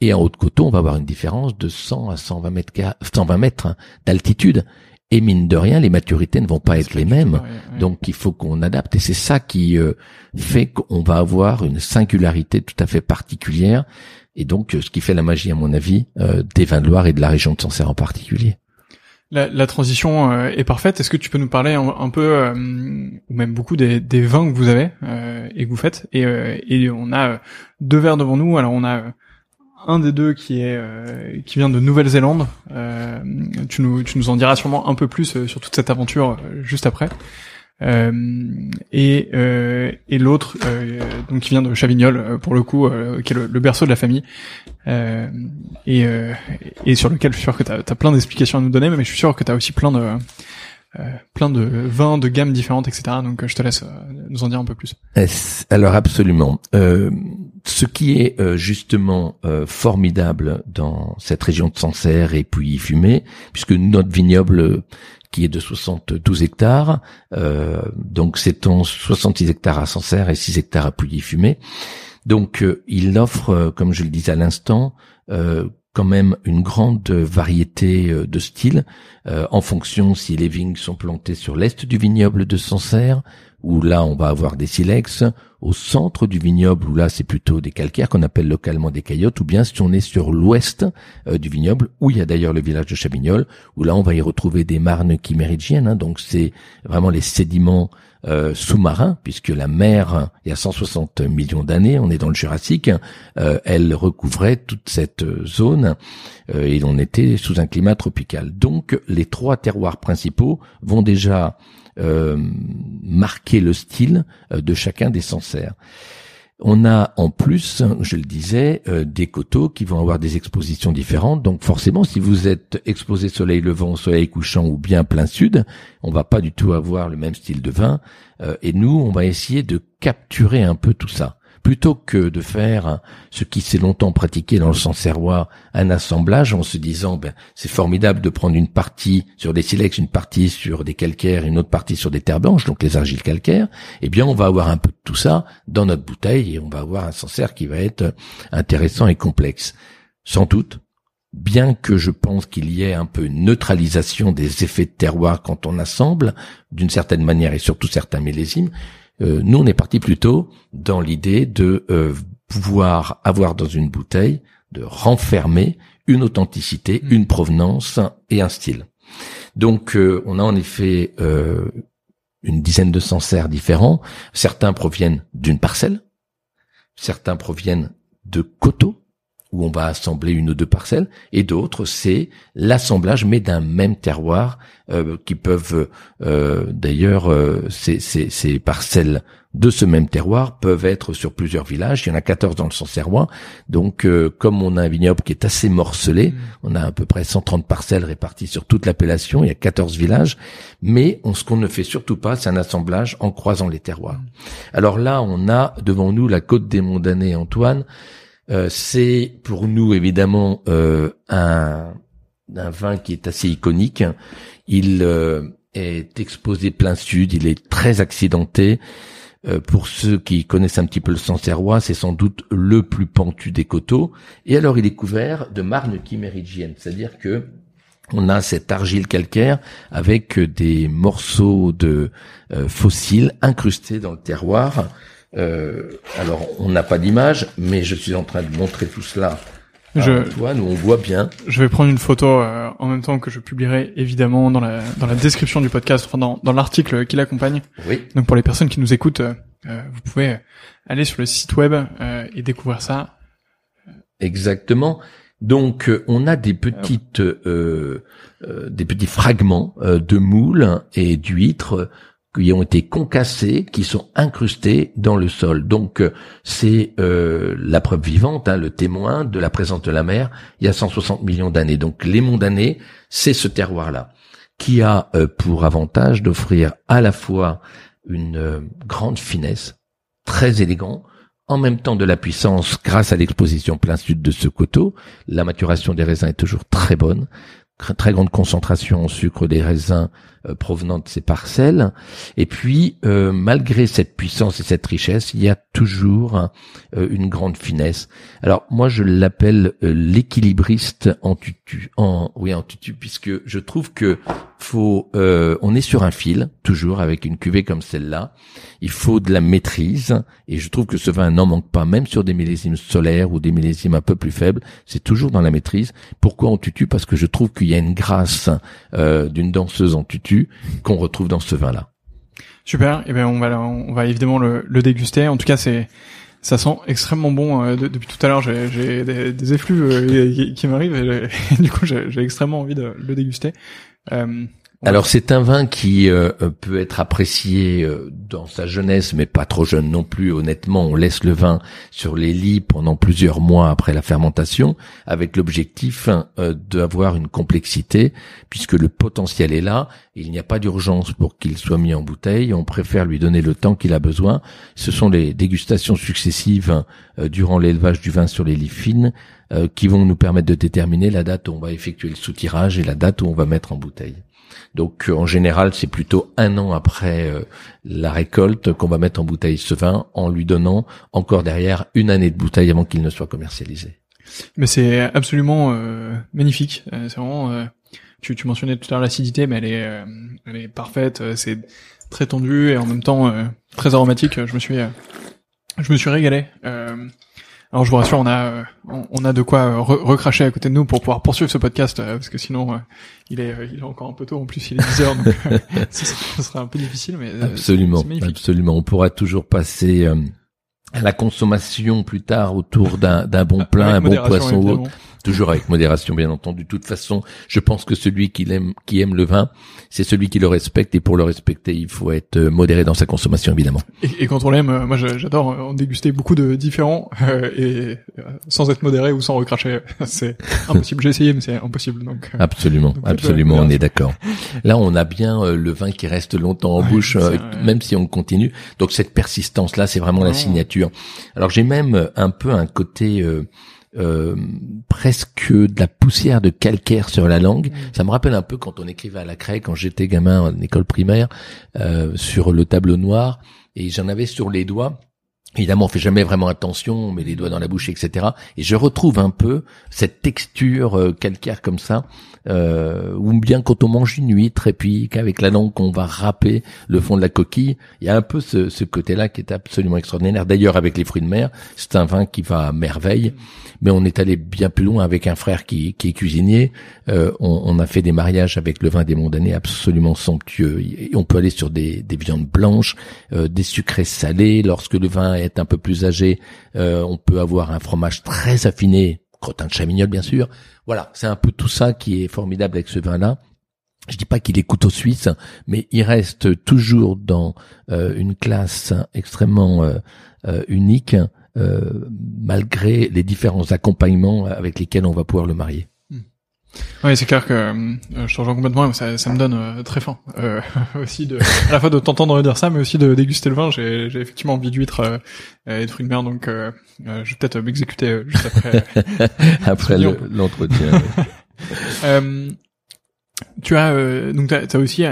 et en haut de coteau, on va avoir une différence de 100 à 120 mètres, 120 mètres hein, d'altitude. Et mine de rien, les maturités ne vont pas être les mêmes. Donc il faut qu'on adapte. Et c'est ça qui euh, fait qu'on va avoir une singularité tout à fait particulière. Et donc ce qui fait la magie, à mon avis, euh, des vins de Loire et de la région de Sancerre en particulier. La, transition euh, est parfaite. Est-ce que tu peux nous parler un, peu, euh, ou même beaucoup, des, des, vins que vous avez euh, et que vous faites et, et, on a deux verres devant nous. Alors on a un des deux qui est qui vient de Nouvelle-Zélande. tu nous tu nous en diras sûrement un peu plus sur toute cette aventure juste après. Euh, et, euh, et l'autre euh, donc qui vient de Chavignol pour le coup qui est le, berceau de la famille et, et sur lequel je suis sûr que tu as, plein d'explications à nous donner mais je suis sûr que tu as aussi plein de plein de vins de gammes différentes etc donc je te laisse nous en dire un peu plus alors absolument ce qui est justement formidable dans cette région de Sancerre et puis Fumé, puisque notre vignoble qui est de 72 hectares. Euh, donc en 66 hectares à Sancerre et 6 hectares à Pouilly-Fumé. Donc euh, il offre, euh, comme je le disais à l'instant, quand même une grande variété de styles en fonction si les vignes sont plantées sur l'est du vignoble de Sancerre où là on va avoir des silex, au centre du vignoble où là c'est plutôt des calcaires qu'on appelle localement des caillottes, ou bien si on est sur l'ouest euh, du vignoble où il y a d'ailleurs le village de Chabignol, où là on va y retrouver des marnes chimérigiennes, hein, donc c'est vraiment les sédiments euh, sous-marins, puisque la mer, il y a 160 millions d'années, on est dans le Jurassique, euh, elle recouvrait toute cette zone et on était sous un climat tropical. Donc les trois terroirs principaux vont déjà euh, marquer le style euh, de chacun des Sancerres. On a en plus, je le disais, euh, des coteaux qui vont avoir des expositions différentes. Donc forcément, si vous êtes exposé soleil levant, soleil couchant ou bien plein sud, on va pas du tout avoir le même style de vin. et nous, on va essayer de capturer un peu tout ça plutôt que de faire ce qui s'est longtemps pratiqué dans le Sancerrois, un assemblage en se disant ben c'est formidable de prendre une partie sur des silex, une partie sur des calcaires, une autre partie sur des terres blanches, donc les argiles calcaires, eh bien on va avoir un peu de tout ça dans notre bouteille et on va avoir un Sancerre qui va être intéressant et complexe. Sans doute, bien que je pense qu'il y ait un peu une neutralisation des effets de terroir quand on assemble, d'une certaine manière et surtout certains millésimes, euh, nous, on est parti plutôt dans l'idée de euh, pouvoir avoir dans une bouteille, de renfermer une authenticité, mm. une provenance et un style. Donc, euh, on a en effet une dizaine de Sancerres différents. Certains proviennent d'une parcelle, certains proviennent de coteaux, où on va assembler une ou deux parcelles, et d'autres c'est l'assemblage mais d'un même terroir euh, qui peuvent euh, d'ailleurs euh, ces, ces, ces, parcelles de ce même terroir peuvent être sur plusieurs villages. Il y en a 14 dans le Sancerrois. Donc comme on a un vignoble qui est assez morcelé, mmh. on a à peu près 130 parcelles réparties sur toute l'appellation, il y a 14 villages, mais on, ce qu'on ne fait surtout pas, c'est un assemblage en croisant les terroirs. Mmh. Alors là, on a devant nous la côte des Mondanés, Antoine, euh, c'est pour nous évidemment euh, un, vin qui est assez iconique. Il euh, est exposé plein sud, il est très accidenté. pour ceux qui connaissent un petit peu le Sancerrois, c'est sans doute le plus pentu des coteaux. Et alors il est couvert de marnes chimérigiennes, c'est-à-dire que on a cette argile calcaire avec des morceaux de fossiles incrustés dans le terroir euh, alors, on n'a pas d'image, mais je suis en train de montrer tout cela. Je, toi, nous on voit bien. Je vais prendre une photo euh, en même temps que je publierai évidemment dans la dans la description du podcast, enfin dans, dans l'article qui l'accompagne. Oui. Donc pour les personnes qui nous écoutent, euh, vous pouvez aller sur le site web et découvrir ça. Exactement. Donc on a des petites des petits fragments de moules et d'huîtres qui ont été concassés, qui sont incrustés dans le sol. Donc euh, c'est euh, la preuve vivante, hein, le témoin de la présence de la mer il y a 160 millions d'années. Donc les monts d'années, c'est ce terroir-là qui a euh, pour avantage d'offrir à la fois une grande finesse, très élégant, en même temps de la puissance grâce à l'exposition plein sud de ce coteau. La maturation des raisins est toujours très bonne, très grande concentration en sucre des raisins euh, provenant de ces parcelles. Et puis, euh, malgré cette puissance et cette richesse, il y a toujours euh, une grande finesse. Alors moi, je l'appelle l'équilibriste en tutu, en oui en tutu, puisque je trouve que faut, on est sur un fil toujours avec une cuvée comme celle-là. Il faut de la maîtrise, et je trouve que ce vin n'en manque pas, même sur des millésimes solaires ou des millésimes un peu plus faibles. C'est toujours dans la maîtrise. Pourquoi en tutu Parce que je trouve qu'il y a une grâce d'une danseuse en tutu qu'on retrouve dans ce vin-là. Super. Eh ben on va on va évidemment le, déguster. En tout cas, c'est ça sent extrêmement bon. Euh, depuis tout à l'heure, j'ai des, effluves euh, qui, m'arrivent et, du coup, j'ai extrêmement envie de le déguster. Euh, alors c'est un vin qui euh, peut être apprécié euh, dans sa jeunesse, mais pas trop jeune non plus. Honnêtement, on laisse le vin sur les lits pendant plusieurs mois après la fermentation, avec l'objectif euh, d'avoir une complexité, puisque le potentiel est là. Il n'y a pas d'urgence pour qu'il soit mis en bouteille. On préfère lui donner le temps qu'il a besoin. Ce sont les dégustations successives durant l'élevage du vin sur les lits fines qui vont nous permettre de déterminer la date où on va effectuer le soutirage et la date où on va mettre en bouteille. Donc euh, en général, c'est plutôt un an après euh, la récolte qu'on va mettre en bouteille ce vin en lui donnant encore derrière une année de bouteille avant qu'il ne soit commercialisé. Mais c'est absolument euh, magnifique. c'est vraiment. tu, tu mentionnais tout à l'heure l'acidité, mais elle est, elle est parfaite. C'est très tendu et en même temps très aromatique. Je me suis, je me suis régalé. Alors je vous rassure, on a euh, on, a de quoi euh, recracher à côté de nous pour pouvoir poursuivre ce podcast euh, parce que sinon il est il est encore un peu tôt. En plus il est 10 heures donc ce, sera, un peu difficile mais absolument absolument. On pourra toujours passer à la consommation plus tard autour d'un d'un bon plein un bon poisson ou autre Toujours avec modération, bien entendu. De toute façon, je pense que celui qui aime, qui aime le vin, c'est celui qui le respecte. Et pour le respecter, il faut être euh, modéré dans sa consommation, évidemment. Et, quand on l'aime, euh, moi j'adore en déguster beaucoup de différents euh, et sans être modéré ou sans recracher, c'est impossible. J'ai essayé, mais c'est impossible. Donc absolument, absolument, on est d'accord. Là, on a bien le vin qui reste longtemps en bouche, même si on continue. Donc cette persistance-là, c'est vraiment la signature. Alors j'ai même un peu un côté euh, presque de la poussière de calcaire sur la langue. Mm. Ça me rappelle un peu quand on écrivait à la craie, quand j'étais gamin en école primaire, euh, sur le tableau noir, et j'en avais sur les doigts. Évidemment, on fait jamais vraiment attention, on met les doigts dans la bouche, etc. Et je retrouve un peu cette texture euh, calcaire comme ça, euh, ou bien quand on mange une huître et puis qu'avec la langue qu'on va râper le fond de la coquille, il y a un peu ce, ce côté-là qui est absolument extraordinaire. D'ailleurs, avec les fruits de mer, c'est un vin qui va à merveille. Mais on est allé bien plus loin avec un frère qui, qui est cuisinier. Euh, on, on, a fait des mariages avec le vin des Mondanais absolument somptueux. On peut aller sur des, des viandes blanches, euh, des sucrés salés. Lorsque le vin est un peu plus âgé, euh, on peut avoir un fromage très affiné, crottin de chamignol bien sûr. Voilà, c'est un peu tout ça qui est formidable avec ce vin-là. Je dis pas qu'il est couteau suisse, mais il reste toujours dans euh, une classe extrêmement euh, unique, malgré les différents accompagnements avec lesquels on va pouvoir le marier. Oui, c'est clair que euh, je te rejoins complètement. Ça, ça me donne euh, très faim euh, aussi de à la fois de t'entendre dire ça, mais aussi de déguster le vin. J'ai, j'ai effectivement envie d'huître euh, et de fruits de mer, donc je vais peut-être m'exécuter juste après. après l'entretien. tu as donc t'as, as aussi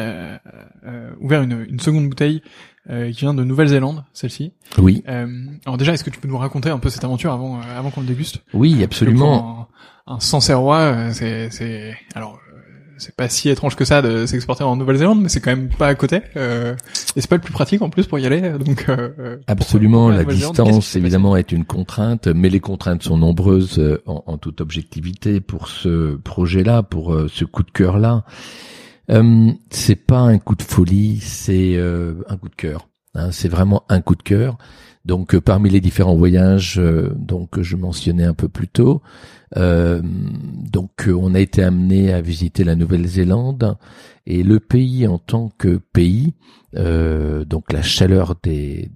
ouvert une, une seconde bouteille qui vient de Nouvelle-Zélande, celle-ci. Oui. alors déjà, est-ce que tu peux nous raconter un peu cette aventure avant avant qu'on le déguste? Oui, absolument un Sancerrois, euh, c'est, c'est, alors, euh, c'est pas si étrange que ça de s'exporter en Nouvelle-Zélande, mais c'est quand même pas à côté. Euh, et c'est pas le plus pratique en plus pour y aller. Donc euh, absolument, la distance évidemment est une contrainte, mais les contraintes sont nombreuses en, en toute objectivité pour ce projet-là, pour ce coup de cœur-là. c'est pas un coup de folie, c'est un coup de cœur. Hein, c'est vraiment un coup de cœur. Donc parmi les différents voyages, donc je mentionnais un peu plus tôt, donc on a été amené à visiter la Nouvelle-Zélande et le pays en tant que pays, donc la chaleur des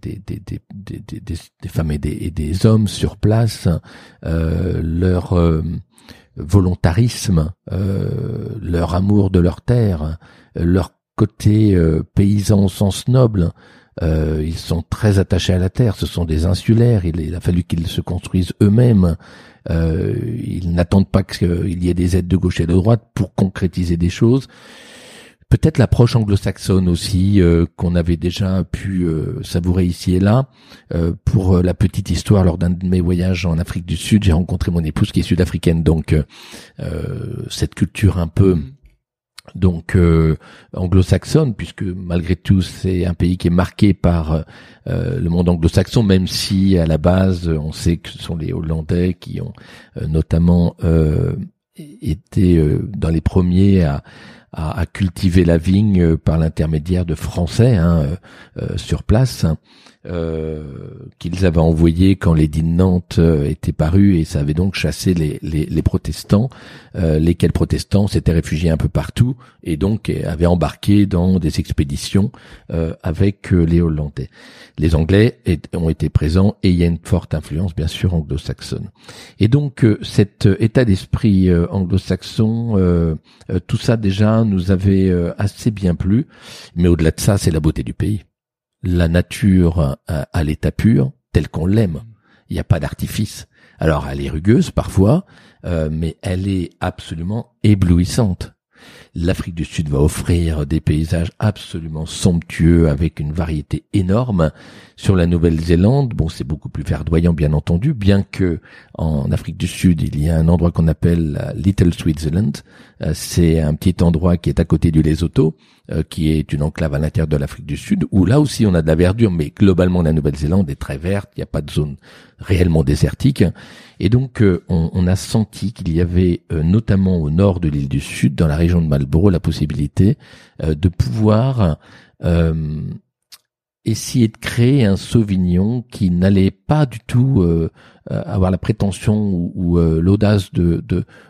femmes et des, hommes sur place, leur volontarisme, euh, leur amour de leur terre, leur côté euh, paysan au sens noble. Euh, ils sont très attachés à la terre, ce sont des insulaires, il, a fallu qu'ils se construisent eux-mêmes. ils n'attendent pas qu'il y ait des aides de gauche et de droite pour concrétiser des choses. Peut-être l'approche anglo-saxonne aussi euh, qu'on avait déjà pu euh, savourer ici et là. Euh, pour la petite histoire, lors d'un de mes voyages en Afrique du Sud, j'ai rencontré mon épouse qui est sud-africaine, donc cette culture un peu donc anglo-saxonne, puisque malgré tout c'est un pays qui est marqué par le monde anglo-saxon, même si à la base on sait que ce sont les Hollandais qui ont notamment été dans les premiers à cultiver la vigne euh, par l'intermédiaire de Français hein, euh, euh, sur place. Euh, qu'ils avaient envoyé quand l'édit de Nantes euh, était paru et ça avait donc chassé les, les, les protestants, euh, lesquels protestants s'étaient réfugiés un peu partout et donc avaient embarqué dans des expéditions avec les Hollandais. Les Anglais ont été présents et il y a une forte influence bien sûr anglo-saxonne. Et donc cet état d'esprit anglo-saxon, tout ça déjà nous avait assez bien plu, mais au-delà de ça, c'est la beauté du pays la nature à, l'état pur, tel qu'on l'aime. Il n'y a pas d'artifice. Alors elle est rugueuse parfois, euh, mais elle est absolument éblouissante. L'Afrique du Sud va offrir des paysages absolument somptueux avec une variété énorme. Sur la Nouvelle-Zélande, bon, c'est beaucoup plus verdoyant, bien entendu, bien que en Afrique du Sud, il y a un endroit qu'on appelle Little Switzerland. Euh, c'est un petit endroit qui est à côté du Lesotho, euh, qui est une enclave à l'intérieur de l'Afrique du Sud, où là aussi on a de la verdure, mais globalement la Nouvelle-Zélande est très verte, il n'y a pas de zone réellement désertique. Et donc euh, on, a senti qu'il y avait notamment au nord de l'île du Sud, dans la région de Marlborough, la possibilité de pouvoir essayer de créer un Sauvignon qui n'allait pas du tout euh, euh, avoir la prétention ou, euh, l'audace de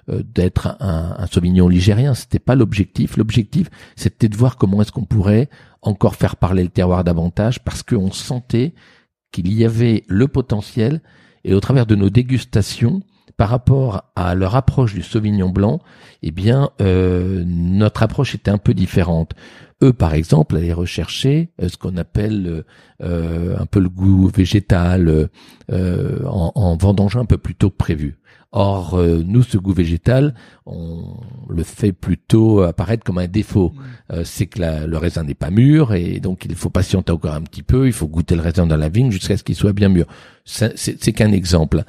d'être un, un, Sauvignon ligérien. C'était pas l'objectif. L'objectif, c'était de voir comment est-ce qu'on pourrait encore faire parler le terroir davantage, parce qu'on sentait qu'il y avait le potentiel et au travers de nos dégustations, par rapport à leur approche du Sauvignon blanc, eh bien, notre approche était un peu différente. Eux, par exemple, allaient rechercher euh, ce qu'on appelle euh, un peu le goût végétal euh, en, en vendangeant un peu plus tôt que prévu. Or, nous, ce goût végétal, on le fait plutôt apparaître comme un défaut. Mm. c'est que le raisin n'est pas mûr et donc il faut patienter encore un petit peu. Il faut goûter le raisin dans la vigne jusqu'à ce qu'il soit bien mûr. C'est qu'un exemple.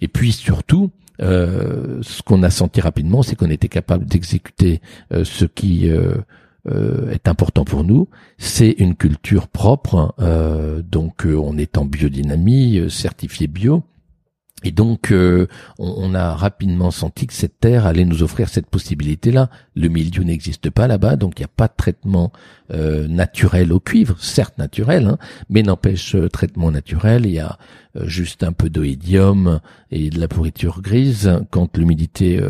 Et puis surtout, ce qu'on a senti rapidement, c'est qu'on était capable d'exécuter ce qui euh, est important pour nous. C'est une culture propre, euh, donc euh, on est en biodynamie, certifié bio. Et donc, on, a rapidement senti que cette terre allait nous offrir cette possibilité-là. Le milieu n'existe pas là-bas, donc il n'y a pas de traitement naturel au cuivre, certes naturel, hein, mais n'empêche traitement naturel. Il y a juste un peu d'oïdium et de la pourriture grise quand l'humidité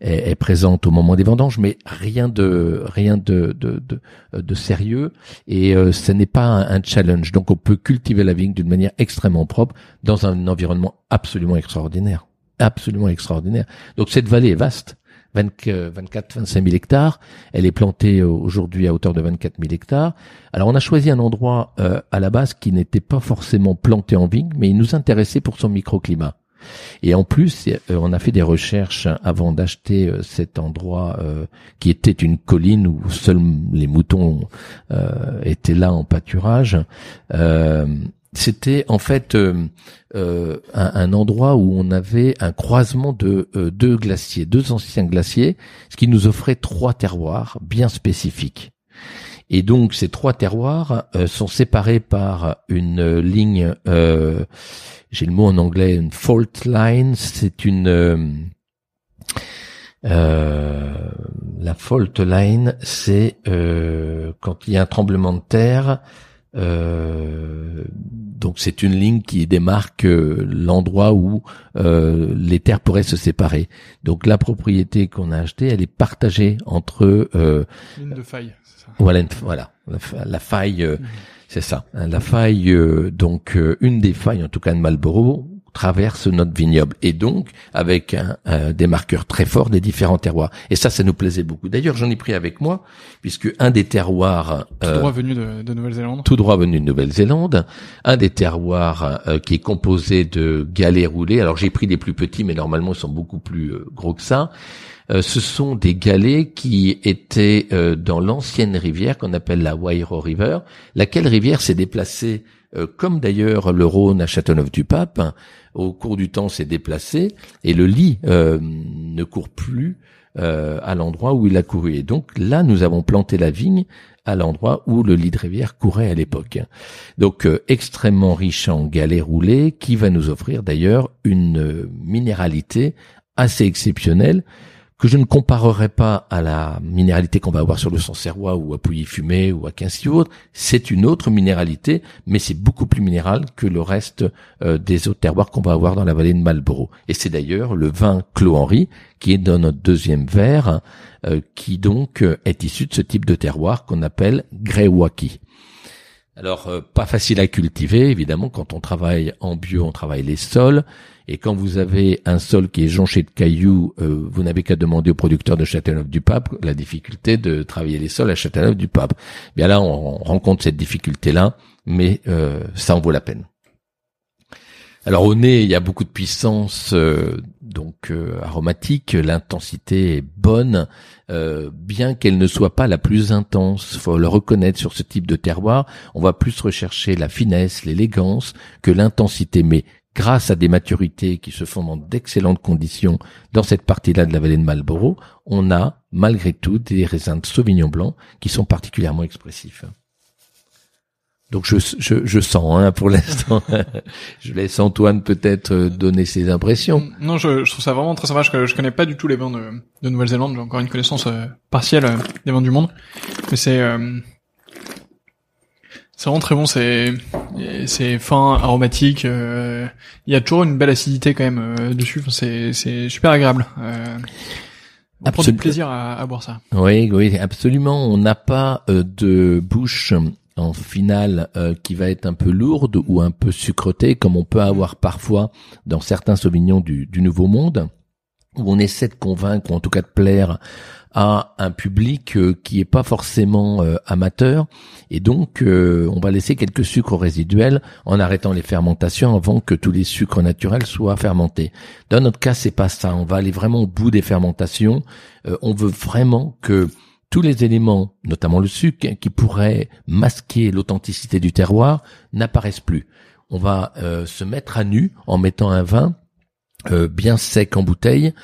est, présente au moment des vendanges, mais rien de rien de de, de, sérieux et euh, ce n'est pas un, challenge. Donc on peut cultiver la vigne d'une manière extrêmement propre dans un environnement absolument extraordinaire, absolument extraordinaire. Donc cette vallée est vaste. 24, 25 000 hectares. Elle est plantée aujourd'hui à hauteur de 24 000 hectares. Alors on a choisi un endroit euh, à la base qui n'était pas forcément planté en vigne, mais il nous intéressait pour son microclimat. Et en plus, euh, on a fait des recherches avant d'acheter euh, cet endroit euh, qui était une colline où seuls les moutons étaient là en pâturage. c'était en fait un, endroit où on avait un croisement de deux glaciers, deux anciens glaciers, ce qui nous offrait trois terroirs bien spécifiques. Et donc ces trois terroirs sont séparés par une ligne j'ai le mot en anglais, une fault line, c'est une euh, euh, la fault line, c'est euh, quand il y a un tremblement de terre, Euh, donc c'est une ligne qui démarque euh, l'endroit où euh, les terres pourraient se séparer. Donc la propriété qu'on a achetée, elle est partagée entre euh, ligne de faille. Ça. Voilà, voilà, la, faille, mhm. c'est ça. La faille, donc une des failles en tout cas de Marlborough traverse notre vignoble et donc avec un, des marqueurs très forts des différents terroirs. Et ça, ça nous plaisait beaucoup. D'ailleurs, j'en ai pris avec moi puisque un des terroirs tout droit venu de, de Nouvelle-Zélande, tout droit venu de Nouvelle-Zélande, un des terroirs euh, qui est composé de galets roulés. Alors j'ai pris des plus petits, mais normalement ils sont beaucoup plus euh, gros que ça. Euh, ce sont des galets qui étaient dans l'ancienne rivière qu'on appelle la Wairo River, laquelle rivière s'est déplacée comme d'ailleurs le Rhône à Châteauneuf-du-Pape, au cours du temps s'est déplacé et le lit euh, ne court plus euh, à l'endroit où il a couru. Et donc là, nous avons planté la vigne à l'endroit où le lit de rivière courait à l'époque. Donc euh, extrêmement riche en galets roulés, qui va nous offrir d'ailleurs une minéralité assez exceptionnelle que je ne comparerai pas à la minéralité qu'on va avoir sur le Sancerrois ou à Pouilly-Fumé ou à Quincy ou autre. C'est une autre minéralité, mais c'est beaucoup plus minéral que le reste euh, des autres terroirs qu'on va avoir dans la vallée de Marlborough. Et c'est d'ailleurs le vin Clos Henri qui est dans notre deuxième verre, euh, qui donc euh, est issu de ce type de terroir qu'on appelle Greywaki. Alors, pas facile à cultiver, évidemment, quand on travaille en bio, on travaille les sols. Et quand vous avez un sol qui est jonché de cailloux, euh, vous n'avez qu'à demander au producteur de Châteauneuf-du-Pape la difficulté de travailler les sols à Châteauneuf-du-Pape. Bien là, on rencontre cette difficulté-là, mais euh, ça en vaut la peine. Alors au nez, il y a beaucoup de puissance euh, donc aromatique, l'intensité est bonne, bien qu'elle ne soit pas la plus intense, faut le reconnaître sur ce type de terroir, on va plus rechercher la finesse, l'élégance que l'intensité, mais grâce à des maturités qui se font dans d'excellentes conditions dans cette partie-là de la vallée de Marlborough, on a malgré tout des raisins de Sauvignon blanc qui sont particulièrement expressifs. Donc je, je, je sens hein, pour l'instant. je laisse Antoine peut-être euh, donner ses impressions. Non, je, je, trouve ça vraiment très sympa. Je, je connais pas du tout les vins de, de Nouvelle-Zélande. J'ai encore une connaissance euh, partielle euh, des vins du monde, mais c'est c'est vraiment très bon, c'est c'est fin, aromatique. Euh, il y a toujours une belle acidité quand même euh, dessus. c'est c'est super agréable. Euh, on prend du plaisir à, à, boire ça. Oui, oui, absolument. On n'a pas euh, de bouche en finale qui va être un peu lourde ou un peu sucrotée, comme on peut avoir parfois dans certains sauvignons du, Nouveau Monde, où on essaie de convaincre, ou en tout cas de plaire à un public euh, qui est pas forcément euh, amateur et donc euh, on va laisser quelques sucres résiduels en arrêtant les fermentations avant que tous les sucres naturels soient fermentés. Dans notre cas, c'est pas ça. On va aller vraiment au bout des fermentations. on veut vraiment que tous les éléments, notamment le sucre, qui pourraient masquer l'authenticité du terroir, n'apparaissent plus. On va se mettre à nu en mettant un vin bien sec en bouteille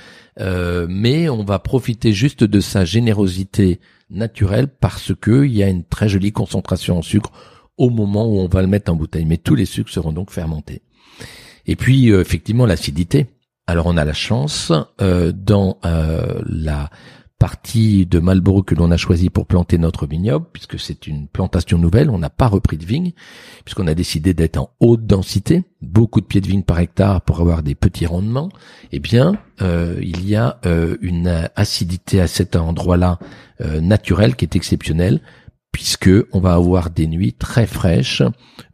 euh, mais on va profiter juste de sa générosité naturelle parce que il y a une très jolie concentration en sucre au moment où on va le mettre en bouteille. Mais tous les sucres seront donc fermentés. Et puis euh, effectivement l'acidité. Alors on a la chance euh, dans la partie de Marlborough que l'on a choisi pour planter notre vignoble, puisque c'est une plantation nouvelle, on n'a pas repris de vigne, puisqu'on a décidé d'être en haute densité, beaucoup de pieds de vigne par hectare pour avoir des petits rendements, eh bien, euh, il y a euh, une acidité à cet endroit-là euh, naturelle qui est exceptionnelle, puisque on va avoir des nuits très fraîches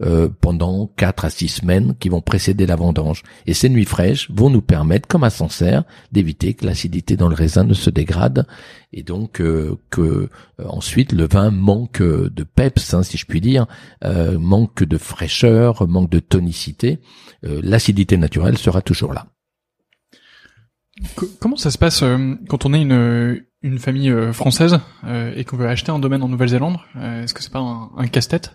euh, pendant quatre à six semaines qui vont précéder la vendange. Et ces nuits fraîches vont nous permettre, comme à Sancerre, d'éviter que l'acidité dans le raisin ne se dégrade et donc euh, que euh, ensuite le vin manque de peps, hein, si je puis dire, manque de fraîcheur, manque de tonicité. L'acidité naturelle sera toujours là. Comment ça se passe quand on est une une famille euh, française euh, et qu'on veut acheter un domaine en Nouvelle-Zélande, euh, est-ce que c'est pas un, un casse-tête?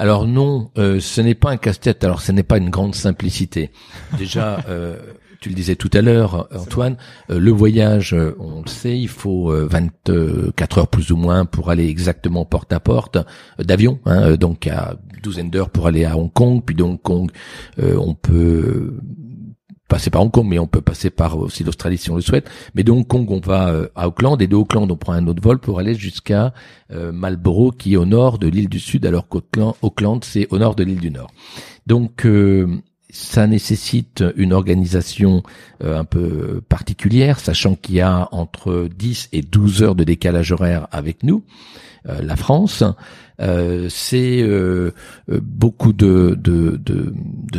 Alors non, ce n'est pas un casse-tête. Alors ce n'est pas une grande simplicité. Déjà, tu le disais tout à l'heure, Antoine, le voyage, on le sait, il faut 24 heures plus ou moins pour aller exactement porte à porte d'avion, hein, donc à douzaine d'heures pour aller à Hong Kong, puis de Hong Kong, on peut passer par Hong Kong, mais on peut passer par aussi l'Australie si on le souhaite. Mais de Hong Kong, on va euh, à Auckland et de Auckland, on prend un autre vol pour aller jusqu'à euh, Marlborough, qui est au nord de l'île du Sud, alors qu'Auckland, c'est au nord de l'île du Nord. Donc euh, ça nécessite une organisation un peu particulière, sachant qu'il y a entre 10 et 12 heures de décalage horaire avec nous, la France. Euh, c'est euh, euh, beaucoup de,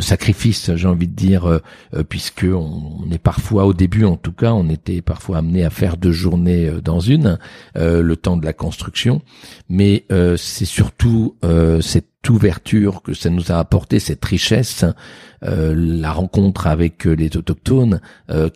sacrifices, j'ai envie de dire, puisque on, est parfois, au début en tout cas, on était parfois amené à faire deux journées dans une, le temps de la construction, mais c'est surtout cette ouverture que ça nous a apporté, cette richesse, la rencontre avec les autochtones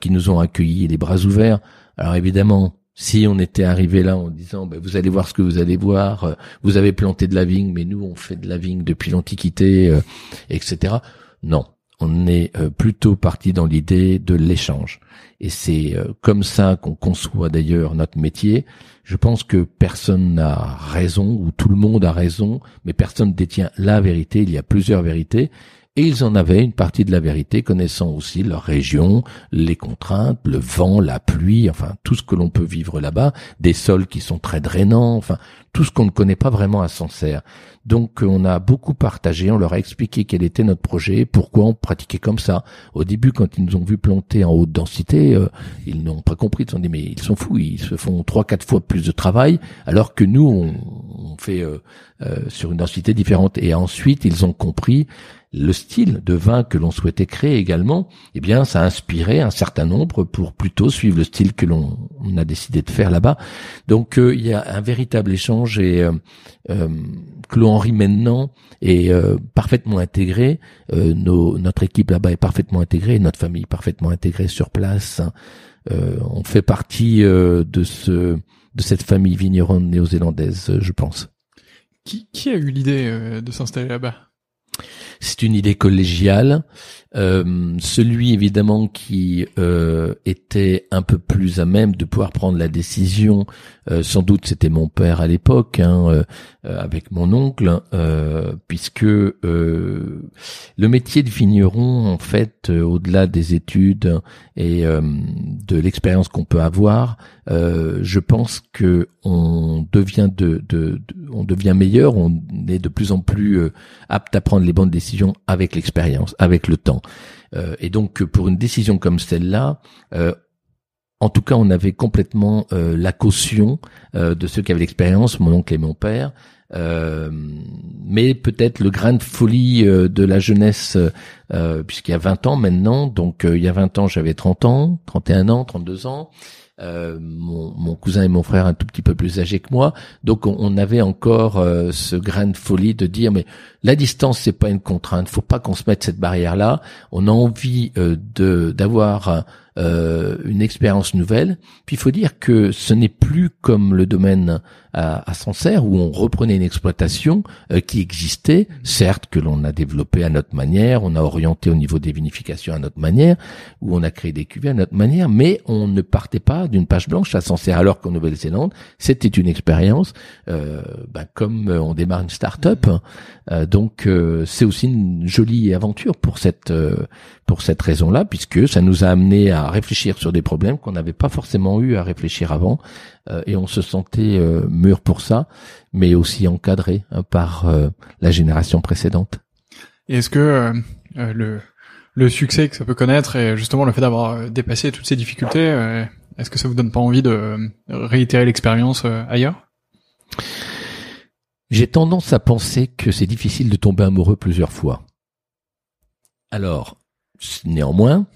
qui nous ont accueillis les bras ouverts. Alors évidemment, si on était arrivé là en disant, ben, vous allez voir ce que vous allez voir, euh, vous avez planté de la vigne, mais nous on fait de la vigne depuis l'Antiquité, euh, etc. Non, on est euh, plutôt parti dans l'idée de l'échange. Et c'est comme ça qu'on conçoit d'ailleurs notre métier. Je pense que personne n'a raison, ou tout le monde a raison, mais personne détient la vérité. Il y a plusieurs vérités. Et ils en avaient une partie de la vérité, connaissant aussi leur région, les contraintes, le vent, la pluie, enfin tout ce que l'on peut vivre là-bas, des sols qui sont très drainants, enfin tout ce qu'on ne connaît pas vraiment à Sancerre. Donc on a beaucoup partagé, on leur a expliqué quel était notre projet, pourquoi on pratiquait comme ça. Au début, quand ils nous ont vu planter en haute densité, euh, ils n'ont pas compris, ils se sont dit mais ils sont fous, ils se font trois quatre fois plus de travail, alors que nous on, on fait euh, euh, sur une densité différente. Et ensuite ils ont compris le style de vin que l'on souhaitait créer également, eh bien, ça a inspiré un certain nombre pour plutôt suivre le style que l'on a décidé de faire là-bas. Donc, euh, il y a un véritable échange et euh, euh, Claude Henri maintenant est euh, parfaitement intégré. Nos, notre équipe là-bas est parfaitement intégrée, notre famille parfaitement intégrée sur place. on fait partie de ce de cette famille vigneronne néo-zélandaise, je pense. Qui, qui a eu l'idée de s'installer là-bas? C'est une idée collégiale. Euh, celui évidemment qui euh, était un peu plus à même de pouvoir prendre la décision, euh, sans doute c'était mon père à l'époque, hein, avec mon oncle, puisque le métier de vigneron, en fait, au-delà des études et de l'expérience qu'on peut avoir, je pense que on devient de, de, on devient meilleur, on est de plus en plus apte à prendre les bonnes décisions avec l'expérience, avec le temps. Euh, et donc pour une décision comme celle-là, euh, en tout cas, on avait complètement euh, la caution de ceux qui avaient l'expérience, mon oncle et mon père. mais peut-être le grain de folie de la jeunesse, puisqu'il y a 20 ans maintenant, donc il y a 20 ans j'avais 30 ans, 31 ans, 32 ans, euh, mon, cousin et mon frère un tout petit peu plus âgés que moi, donc on, avait encore euh, ce grain de folie de dire mais la distance c'est pas une contrainte, faut pas qu'on se mette cette barrière là. On a envie euh, de d'avoir euh, une expérience nouvelle. Puis il faut dire que ce n'est plus comme le domaine à, à Sancerre où on reprenait une exploitation euh, qui existait, certes que l'on a développé à notre manière, on a orienté au niveau des vinifications à notre manière, où on a créé des cuvées à notre manière, mais on ne partait pas d'une page blanche à Sancerre, alors qu'en Nouvelle-Zélande, c'était une expérience euh, ben, comme on démarre une start-up. Euh, donc c'est aussi une jolie aventure pour cette pour cette raison-là, puisque ça nous a amené à réfléchir sur des problèmes qu'on n'avait pas forcément eu à réfléchir avant, euh, et on se sentait euh, mûr pour ça, mais aussi encadré hein, par euh, la génération précédente. Est-ce que le le succès que ça peut connaître et justement le fait d'avoir dépassé toutes ces difficultés, est-ce que ça vous donne pas envie de réitérer l'expérience ailleurs? J'ai tendance à penser que c'est difficile de tomber amoureux plusieurs fois. Alors, Néanmoins,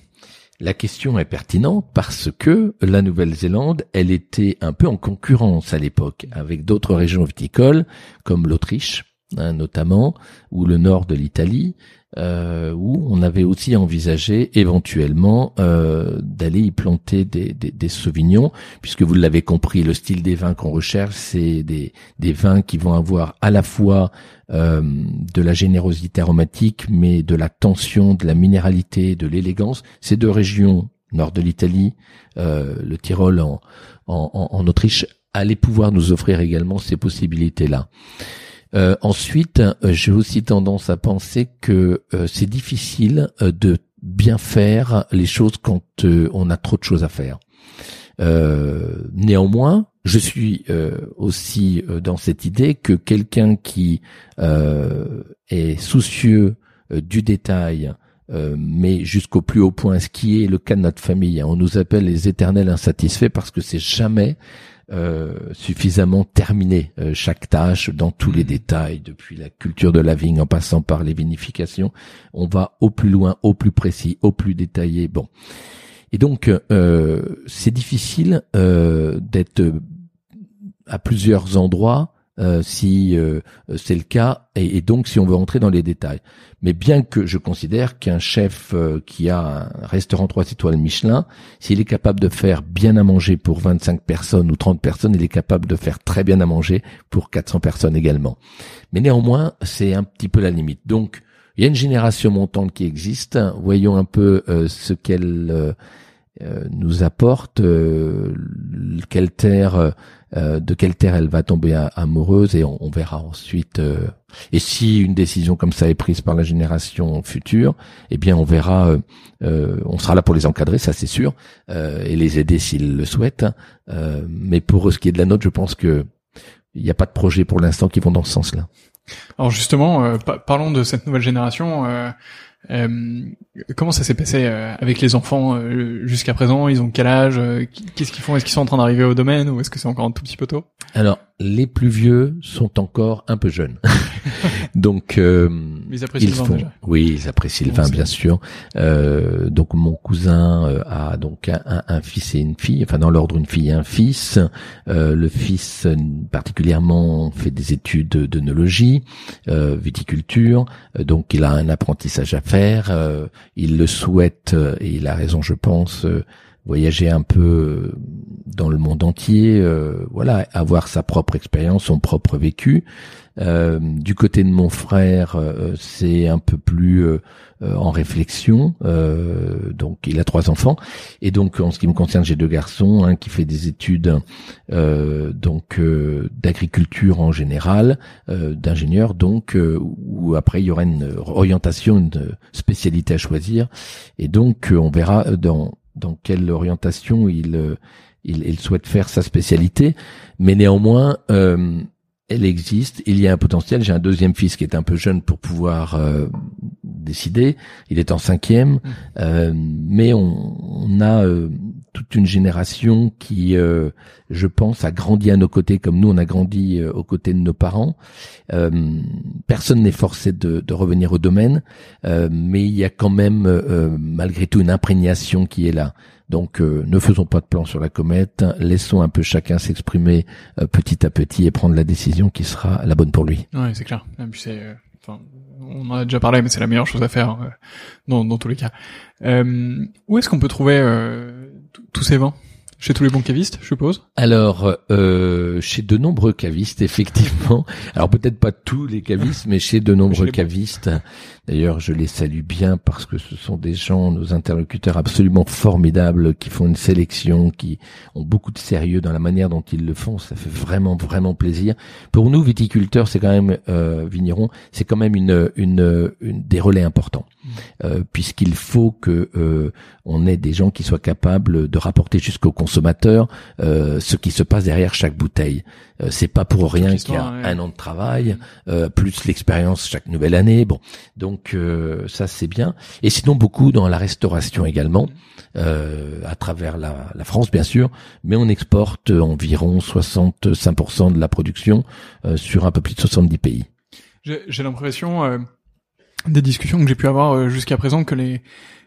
la question est pertinente parce que la Nouvelle-Zélande, elle était un peu en concurrence à l'époque avec d'autres régions viticoles comme l'Autriche, hein, notamment, ou le nord de l'Italie, euh, où on avait aussi envisagé éventuellement euh, d'aller y planter des, des, sauvignons, puisque vous l'avez compris, le style des vins qu'on recherche, c'est des, vins qui vont avoir à la fois euh, de la générosité aromatique, mais de la tension, de la minéralité, de l'élégance. Ces deux régions, nord de l'Italie, le Tyrol en Autriche, allaient pouvoir nous offrir également ces possibilités-là. Euh, ensuite, euh, j'ai aussi tendance à penser que euh, c'est difficile de bien faire les choses quand on a trop de choses à faire. néanmoins, je suis aussi dans cette idée que quelqu'un qui est soucieux du détail, euh, mais jusqu'au plus haut point, ce qui est le cas de notre famille. Hein. On nous appelle les éternels insatisfaits parce que c'est jamais euh, suffisamment terminé euh, chaque tâche dans tous les mmh. détails, depuis la culture de la vigne en passant par les vinifications. On va au plus loin, au plus précis, au plus détaillé. Bon. Et donc, c'est difficile d'être à plusieurs endroits euh, si euh, c'est le cas, et, donc si on veut rentrer dans les détails. Mais bien que je considère qu'un chef euh, qui a un restaurant 3 étoiles Michelin, s'il est capable de faire bien à manger pour 25 personnes ou 30 personnes, il est capable de faire très bien à manger pour 400 personnes également. Mais néanmoins, c'est un petit peu la limite. Donc, il y a une génération montante qui existe. Voyons un peu ce qu'elle nous apporte, quelle terre euh, de quelle terre elle va tomber amoureuse et on, verra ensuite. Euh, et si une décision comme ça est prise par la génération future, eh bien on verra. Euh, on sera là pour les encadrer, ça c'est sûr, et les aider s'ils le souhaitent. mais pour ce qui est de la note, je pense que il n'y a pas de projet pour l'instant qui vont dans ce sens-là. Alors justement, parlons de cette nouvelle génération. Euh, comment ça s'est passé euh, avec les enfants euh, jusqu'à présent? Ils ont quel âge Qu'est-ce qu'ils font? Est-ce qu'ils sont en train d'arriver au domaine ou est-ce que c'est encore un tout petit peu tôt? Alors, les plus vieux sont encore un peu jeunes. donc, euh, ils apprécient le vin déjà. Oui, ils apprécient le vin, bien sûr. Euh, donc, mon cousin euh, a donc un, un, fils et une fille, enfin dans l'ordre une fille et un fils. Euh, le fils particulièrement fait des études d'œnologie, euh, viticulture. donc, il a un apprentissage à faire. Il le souhaite et il a raison, je pense voyager un peu euh, dans le monde entier, euh, voilà, avoir sa propre expérience, son propre vécu. Euh, du côté de mon frère, c'est un peu plus en réflexion. donc, il a trois enfants, et donc en ce qui me concerne, j'ai deux garçons, un qui fait des études donc d'agriculture en général, d'ingénieur, donc où après il y aura une orientation, une spécialité à choisir, et donc on verra dans dans quelle orientation il, euh, il, il, souhaite faire sa spécialité, mais néanmoins, euh, elle existe, il y a un potentiel. J'ai un deuxième fils qui est un peu jeune pour pouvoir euh, décider. Il est en cinquième, mmh. euh, mais on, on a euh, toute une génération qui, euh, je pense, a grandi à nos côtés comme nous on a grandi aux côtés de nos parents. personne n'est forcé de, de, revenir au domaine, mais il y a quand même, malgré tout, une imprégnation qui est là. Donc euh, ne faisons pas de plan sur la comète, laissons un peu chacun s'exprimer euh, petit à petit et prendre la décision qui sera la bonne pour lui. Oui, c'est clair. Euh, on en a déjà parlé, mais c'est la meilleure chose à faire dans, dans, tous les cas. où est-ce qu'on peut trouver tous ces vins chez tous les bons cavistes, je suppose Alors, euh, chez de nombreux cavistes, effectivement. Alors peut-être pas tous les cavistes, mais chez de nombreux cavistes. D'ailleurs, je les salue bien parce que ce sont des gens, nos interlocuteurs absolument formidables, qui font une sélection, qui ont beaucoup de sérieux dans la manière dont ils le font. Ça fait vraiment, vraiment plaisir. Pour nous, viticulteurs, c'est quand même euh, vignerons, c'est quand même une, une, une, des relais importants, mmh. euh, puisqu'il faut que euh, on ait des gens qui soient capables de rapporter jusqu'au consommateur euh, ce qui se passe derrière chaque bouteille. Euh, c'est pas pour rien qu'il y a un an de travail, euh, plus l'expérience chaque nouvelle année. Bon, donc ça c'est bien. Et sinon beaucoup dans la restauration également, à travers la, la, France bien sûr, mais on exporte environ 65% de la production sur un peu plus de 70 pays. J'ai l'impression des discussions que j'ai pu avoir jusqu'à présent que les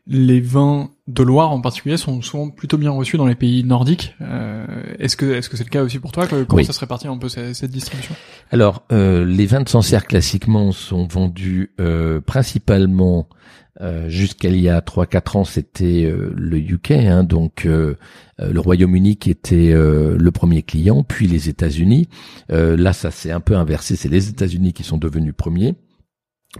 les vins de Loire en particulier sont souvent plutôt bien reçus dans les pays nordiques. Euh, est-ce que est-ce que c'est le cas aussi pour toi? Comment ça se répartit un peu cette, cette distribution? Alors, euh, les vins de Sancerre classiquement sont vendus euh, principalement euh, jusqu'à il y a 3-4 ans, c'était euh, le UK, hein, donc euh, le Royaume-Uni qui était le premier client, puis les États-Unis. là, ça s'est un peu inversé, c'est les États-Unis qui sont devenus premiers.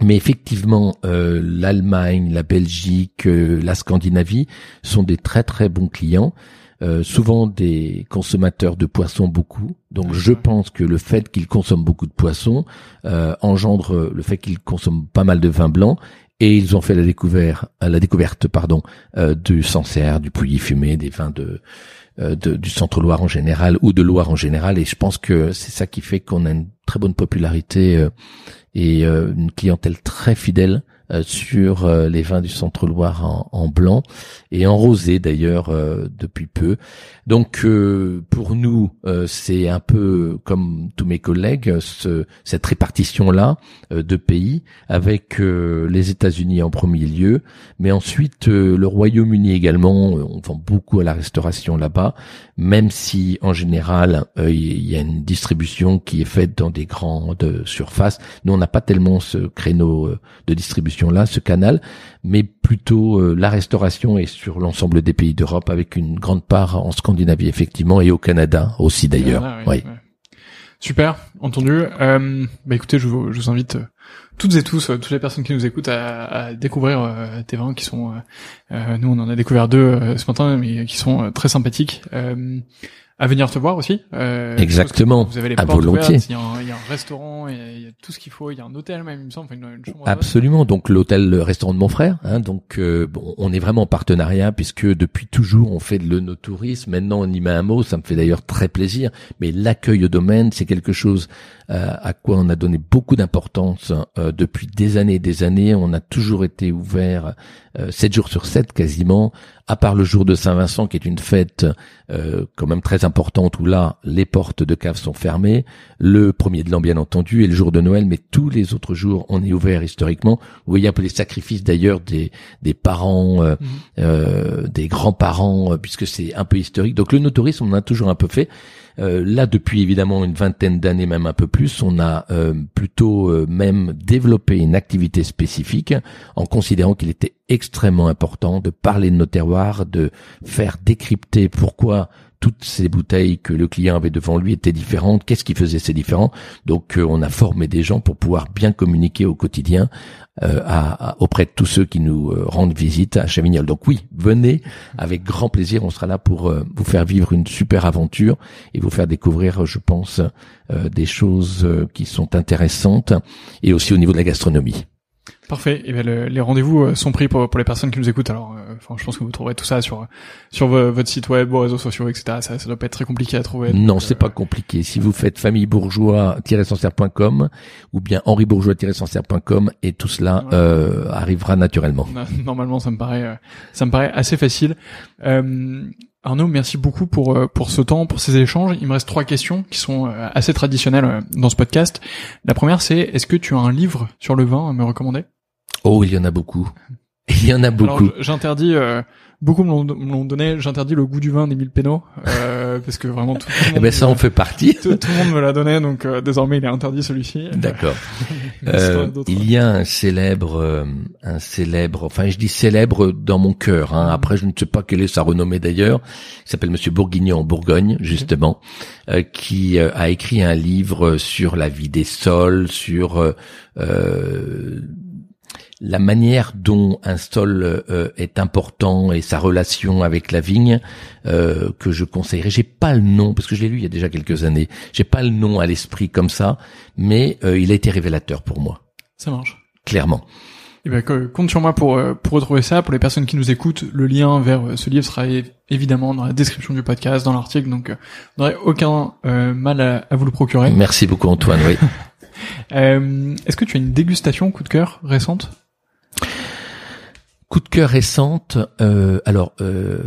Mais effectivement, euh, l'Allemagne, la Belgique, euh, la Scandinavie sont des très très bons clients. Euh, souvent des consommateurs de poissons beaucoup. Donc je pense que le fait qu'ils consomment beaucoup de poissons engendre le fait qu'ils consomment pas mal de vin blanc et ils ont fait la découverte, la découverte pardon, du Sancerre, du Pouilly fumé, des vins de, de, du centre-Loire en général ou de Loire en général. Et je pense que c'est ça qui fait qu'on a une très bonne popularité et une clientèle très fidèle euh, sur euh, les vins du Centre-Loire en, en, blanc et en rosé d'ailleurs euh, depuis peu. Donc pour nous, c'est un peu comme tous mes collègues, ce, cette répartition-là de pays avec les États-Unis en premier lieu, mais ensuite le Royaume-Uni également. On vend beaucoup à la restauration là-bas, même si en général il y a une distribution qui est faite dans des grandes surfaces. Nous, on n'a pas tellement ce créneau de distribution là, ce canal, mais plutôt euh, la restauration est sur l'ensemble des pays d'Europe avec une grande part en Scandinavie effectivement et au Canada aussi d'ailleurs. oui, Super, entendu. Euh, bah écoutez, je vous, je vous invite euh, toutes et tous, toutes les personnes qui nous écoutent, à, à découvrir tes vins qui sont. nous, on en a découvert deux ce matin, mais qui sont très sympathiques à venir te voir aussi. Euh, Exactement. Vous avez les à volontiers. Il y, a un, il y, a un, restaurant, il y, a, tout ce qu'il faut. Il y a un hôtel même, il me semble, une, une chambre. Absolument. Donc l'hôtel, le restaurant de mon frère. Hein, donc euh, bon, on est vraiment en partenariat puisque depuis toujours on fait de l'œnotourisme. Maintenant on y met un mot. Ça me fait d'ailleurs très plaisir. Mais l'accueil au domaine, c'est quelque chose à quoi on a donné beaucoup d'importance euh, depuis des années et des années. On a toujours été ouvert 7 jours sur 7 quasiment, à part le jour de Saint-Vincent qui est une fête quand même très importante où là les portes de cave sont fermées, le premier de l'an bien entendu et le jour de Noël, mais tous les autres jours on est ouvert historiquement. Vous voyez un peu les sacrifices d'ailleurs des, des parents, euh, mhm. euh, des grands-parents, puisque c'est un peu historique. Donc le notourisme on en a toujours un peu fait. Euh, là, depuis évidemment une vingtaine d'années, même un peu plus, on a euh, plutôt euh, même développé une activité spécifique en considérant qu'il était extrêmement important de parler de nos terroirs, de faire décrypter pourquoi toutes ces bouteilles que le client avait devant lui étaient différentes, qu'est-ce qui faisait ces différents? Donc on a formé des gens pour pouvoir bien communiquer au quotidien euh, à, auprès de tous ceux qui nous euh, rendent visite à Chavignol. Donc oui, venez avec grand plaisir. On sera là pour euh, vous faire vivre une super aventure et vous faire découvrir, je pense, des choses qui sont intéressantes et aussi au niveau de la gastronomie. Parfait. Et ben les rendez-vous euh, sont pris pour, pour les personnes qui nous écoutent. Alors, euh, enfin, je pense que vous trouverez tout ça sur sur votre site web, vos réseaux sociaux, etc. Ça, ça doit pas être très compliqué à trouver. Non, c'est pas compliqué. Si vous faites famille bourgeois-sancerre.com ou bien Henri bourgeois-sancerre.com et tout cela euh, arrivera naturellement. Normalement, ça me paraît ça me paraît assez facile. Euh, Arnaud, merci beaucoup pour pour ce temps, pour ces échanges. Il me reste trois questions qui sont assez traditionnelles dans ce podcast. La première, c'est est-ce que tu as un livre sur le vin à me recommander? Oh, il y en a beaucoup. Il y en a beaucoup. J'interdis, euh, beaucoup me l'ont donné, j'interdis le goût du vin d'Émile Pénaud, euh, parce que vraiment tout, le monde... eh ben ça en fait partie. Tout, le monde me l'a donné, donc euh, désormais il est interdit celui-ci. D'accord. euh, il y a un célèbre, euh, un célèbre, enfin je dis célèbre dans mon cœur. Hein. Après je ne sais pas quelle est sa renommée d'ailleurs. Il s'appelle Monsieur Bourguignon en Bourgogne justement, euh, qui a écrit un livre sur la vie des sols, sur la manière dont un sol euh, est important et sa relation avec la vigne euh, que je conseillerais. J'ai pas le nom parce que je l'ai lu il y a déjà quelques années. J'ai pas le nom à l'esprit comme ça, mais euh, il a été révélateur pour moi. Ça marche. Clairement. Eh ben, compte sur moi pour pour retrouver ça. Pour les personnes qui nous écoutent, le lien vers ce livre sera évidemment dans la description du podcast, dans l'article. Donc, euh, n'aurait aucun mal à, à, vous le procurer. Merci beaucoup Antoine. Oui. Est-ce que tu as une dégustation coup de cœur récente? Coup de cœur récente. Euh, alors, euh,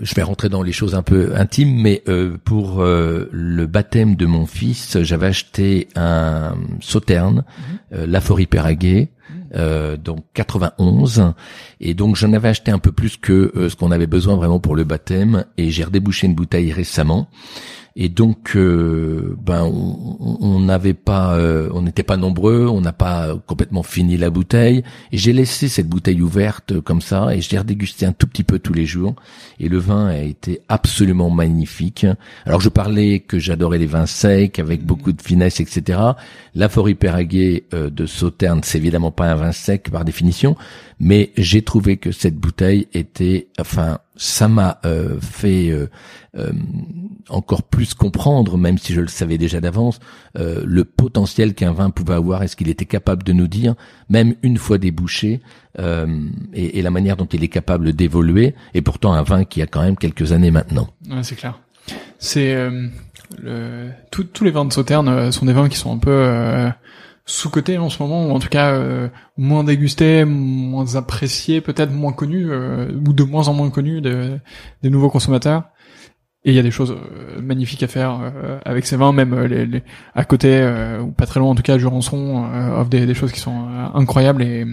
je vais rentrer dans les choses un peu intimes, mais euh, pour le baptême de mon fils, j'avais acheté un sauterne, Laforie Péraguet, mhm. donc 91, et donc j'en avais acheté un peu plus que ce qu'on avait besoin vraiment pour le baptême, et j'ai redébouché une bouteille récemment. Et donc, euh, ben, on n'avait pas, euh, on n'était pas nombreux, on n'a pas complètement fini la bouteille. Et j'ai laissé cette bouteille ouverte comme ça, et je l'ai redégusté un tout petit peu tous les jours. Et le vin a été absolument magnifique. Alors, je parlais que j'adorais les vins secs avec beaucoup de finesse, etc. La Forêt Péraguet euh, de Sauterne, c'est évidemment pas un vin sec par définition, mais j'ai trouvé que cette bouteille était, enfin, ça m'a euh, fait euh, euh, encore plus comprendre, même si je le savais déjà d'avance, le potentiel qu'un vin pouvait avoir et ce qu'il était capable de nous dire, même une fois débouché, et, et, la manière dont il est capable d'évoluer. Et pourtant un vin qui a quand même quelques années maintenant. Ouais, c'est clair. C'est le, tous les vins de Sauterne sont des vins qui sont un peu sous-côté en ce moment, ou en tout cas euh, moins dégusté, moins apprécié, peut-être moins connu, euh, ou de moins en moins connu de, des nouveaux consommateurs. Et il y a des choses euh, magnifiques à faire avec ces vins, même à côté, ou pas très loin en tout cas, Jurançon offre des, des choses qui sont incroyables et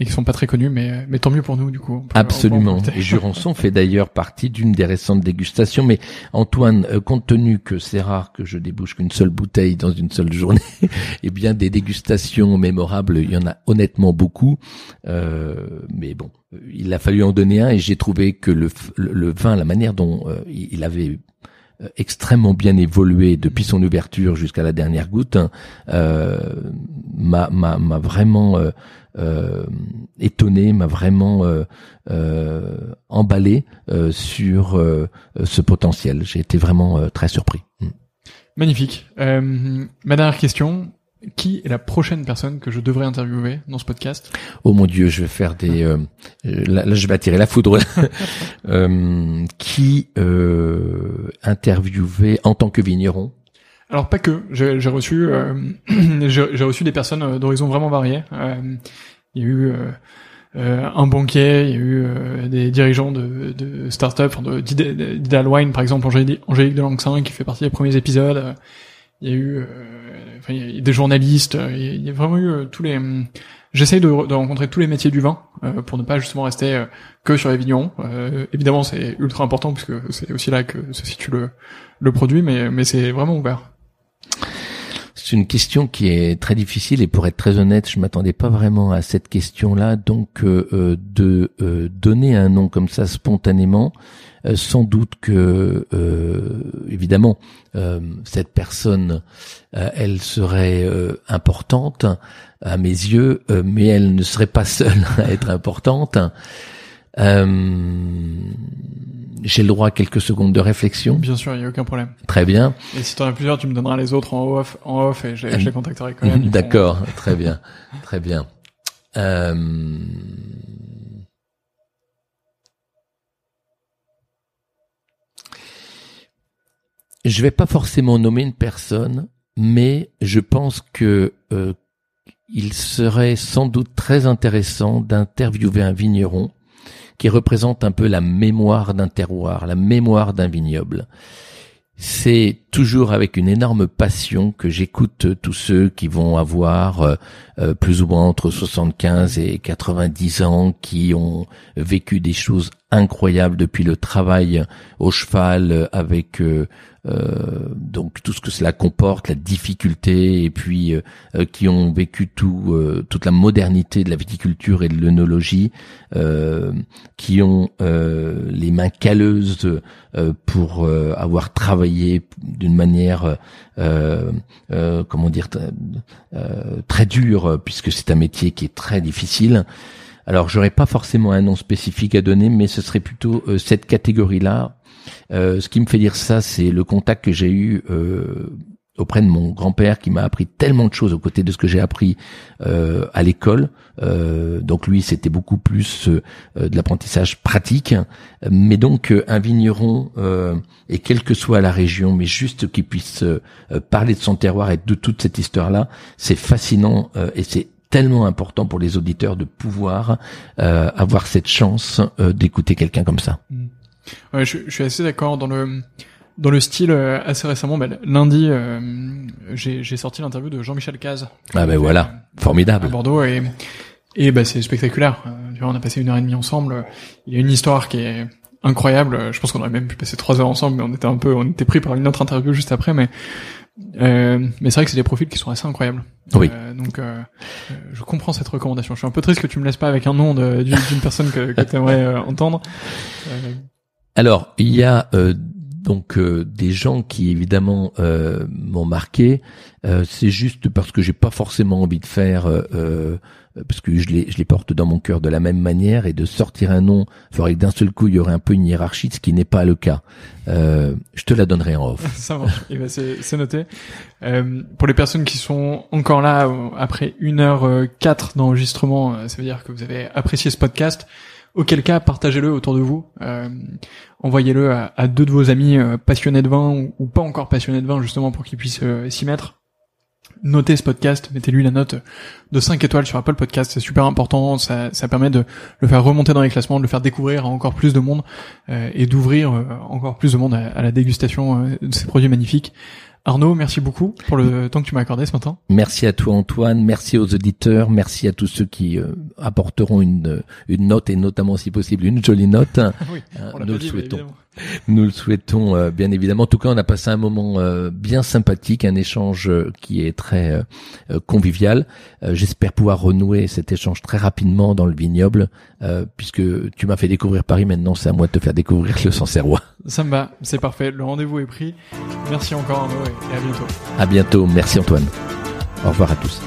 et qui sont pas très connus, mais, mais tant mieux pour nous du coup. Absolument. Et Jurançon fait d'ailleurs partie d'une des récentes dégustations. Mais Antoine, euh, compte tenu que c'est rare que je débouche qu'une seule bouteille dans une seule journée, eh bien des dégustations mémorables, il y en a honnêtement beaucoup. Euh, mais bon, il a fallu en donner un et j'ai trouvé que le, le, vin, la manière dont euh, il avait euh, extrêmement bien évolué depuis son ouverture jusqu'à la dernière goutte hein, euh, m'a m'a vraiment euh, euh, étonné, m'a vraiment euh, euh emballé sur ce potentiel. J'ai été vraiment très surpris. Mm. Magnifique. ma dernière question, qui est la prochaine personne que je devrais interviewer dans ce podcast? Oh mon Dieu, je vais faire des. Euh, là, je vais attirer la foudre. euh, qui euh, interviewer en tant que vigneron? Alors pas que. J'ai reçu, euh, j'ai reçu des personnes euh, d'horizons vraiment variés. Euh, il y a eu un banquier, il y a eu des dirigeants de, de start-up, Wine par exemple, Angélique de Langsin qui fait partie des premiers épisodes. Il y a eu enfin, il y a des journalistes, euh, il y a vraiment eu euh, tous les. J'essaye de, de, rencontrer tous les métiers du vin euh, pour ne pas justement rester que sur les vignerons. évidemment, c'est ultra important puisque c'est aussi là que se situe le, le produit, mais, mais c'est vraiment ouvert. C'est une question qui est très difficile et pour être très honnête, je m'attendais pas vraiment à cette question-là. Donc, euh, de euh, donner un nom comme ça spontanément, euh, sans doute que, évidemment, cette personne, elle serait importante à mes yeux, mais elle ne serait pas seule à être importante. J'ai le droit à quelques secondes de réflexion. Bien sûr, il n'y a aucun problème. Très bien. Et si tu en as plusieurs, tu me donneras les autres en off, en off et je, les contacterai quand même. D'accord, très bien, très bien. Euh... Je vais pas forcément nommer une personne, mais je pense que euh, il serait sans doute très intéressant d'interviewer un vigneron qui représente un peu la mémoire d'un terroir, la mémoire d'un vignoble. C'est toujours avec une énorme passion que j'écoute tous ceux qui vont avoir euh, euh, plus ou moins entre 75 et 90 ans, qui ont vécu des choses incroyables depuis le travail au cheval avec euh, donc tout ce que cela comporte, la difficulté, et puis euh, euh, qui ont vécu tout, toute la modernité de la viticulture et de l'œnologie, qui ont les mains calleuses pour avoir travaillé d'une manière, comment dire, très dure, puisque c'est un métier qui est très difficile. Alors, j'aurais pas forcément un nom spécifique à donner, mais ce serait plutôt cette catégorie-là euh, ce qui me fait dire ça, c'est le contact que j'ai eu euh, auprès de mon grand-père qui m'a appris tellement de choses aux côtés de ce que j'ai appris euh, à l'école. donc lui, c'était beaucoup plus de l'apprentissage pratique. Mais donc un vigneron, et quelle que soit la région, mais juste qu'il puisse parler de son terroir et de toute cette histoire-là, c'est fascinant et c'est tellement important pour les auditeurs de pouvoir avoir cette chance d'écouter quelqu'un comme ça. Mmh. Ouais, je, je suis assez d'accord dans le dans le style euh, assez récemment. Ben, lundi, euh, j'ai sorti l'interview de Jean-Michel Caz. Ah ben voilà, euh, formidable. À Bordeaux et et ben c'est spectaculaire. Tu vois, on a passé une heure et demie ensemble. Il y a une histoire qui est incroyable. Je pense qu'on aurait même pu passer trois heures ensemble, mais on était un peu, on était pris par une autre interview juste après. Mais euh, mais c'est vrai que c'est des profils qui sont assez incroyables. Oui. Euh, donc, euh, je comprends cette recommandation. Je suis un peu triste que tu me laisses pas avec un nom d'une personne que, que tu aimerais entendre. Alors, il y a euh, donc euh, des gens qui évidemment euh, m'ont marqué. c'est juste parce que j'ai pas forcément envie de faire parce que je les, je les porte dans mon cœur de la même manière, et de sortir un nom, ferait que d'un seul coup il y aurait un peu une hiérarchie, ce qui n'est pas le cas. Euh, je te la donnerai en off. Ça marche. Et ben c'est noté. Euh, pour les personnes qui sont encore là après une heure quatre d'enregistrement, ça veut dire que vous avez apprécié ce podcast. Auquel cas, partagez-le autour de vous. Euh, envoyez-le à, deux de vos amis euh, passionnés de vin ou, pas encore passionnés de vin, justement, pour qu'ils puissent euh, s'y mettre. Notez ce podcast, mettez-lui la note de 5 étoiles sur Apple Podcast, c'est super important, ça, ça permet de le faire remonter dans les classements, de le faire découvrir à encore plus de monde et d'ouvrir encore plus de monde à la dégustation de ces produits magnifiques. Arnaud, merci beaucoup pour le temps que tu m'as accordé ce matin. Merci à toi Antoine, merci aux auditeurs, merci à tous ceux qui euh, apporteront une, une note et notamment si possible une jolie note. oui, on nous le souhaitons. Nous le souhaitons euh, bien évidemment. En tout cas, on a passé un moment euh, bien sympathique, un échange euh, qui est très convivial. J'espère pouvoir renouer cet échange très rapidement dans le vignoble, puisque tu m'as fait découvrir Paris. Maintenant, c'est à moi de te faire découvrir le Sancerrois. Ça me va, c'est parfait. Le rendez-vous est pris. Merci encore Arnaud et à bientôt. À bientôt. Merci Antoine. Au revoir à tous.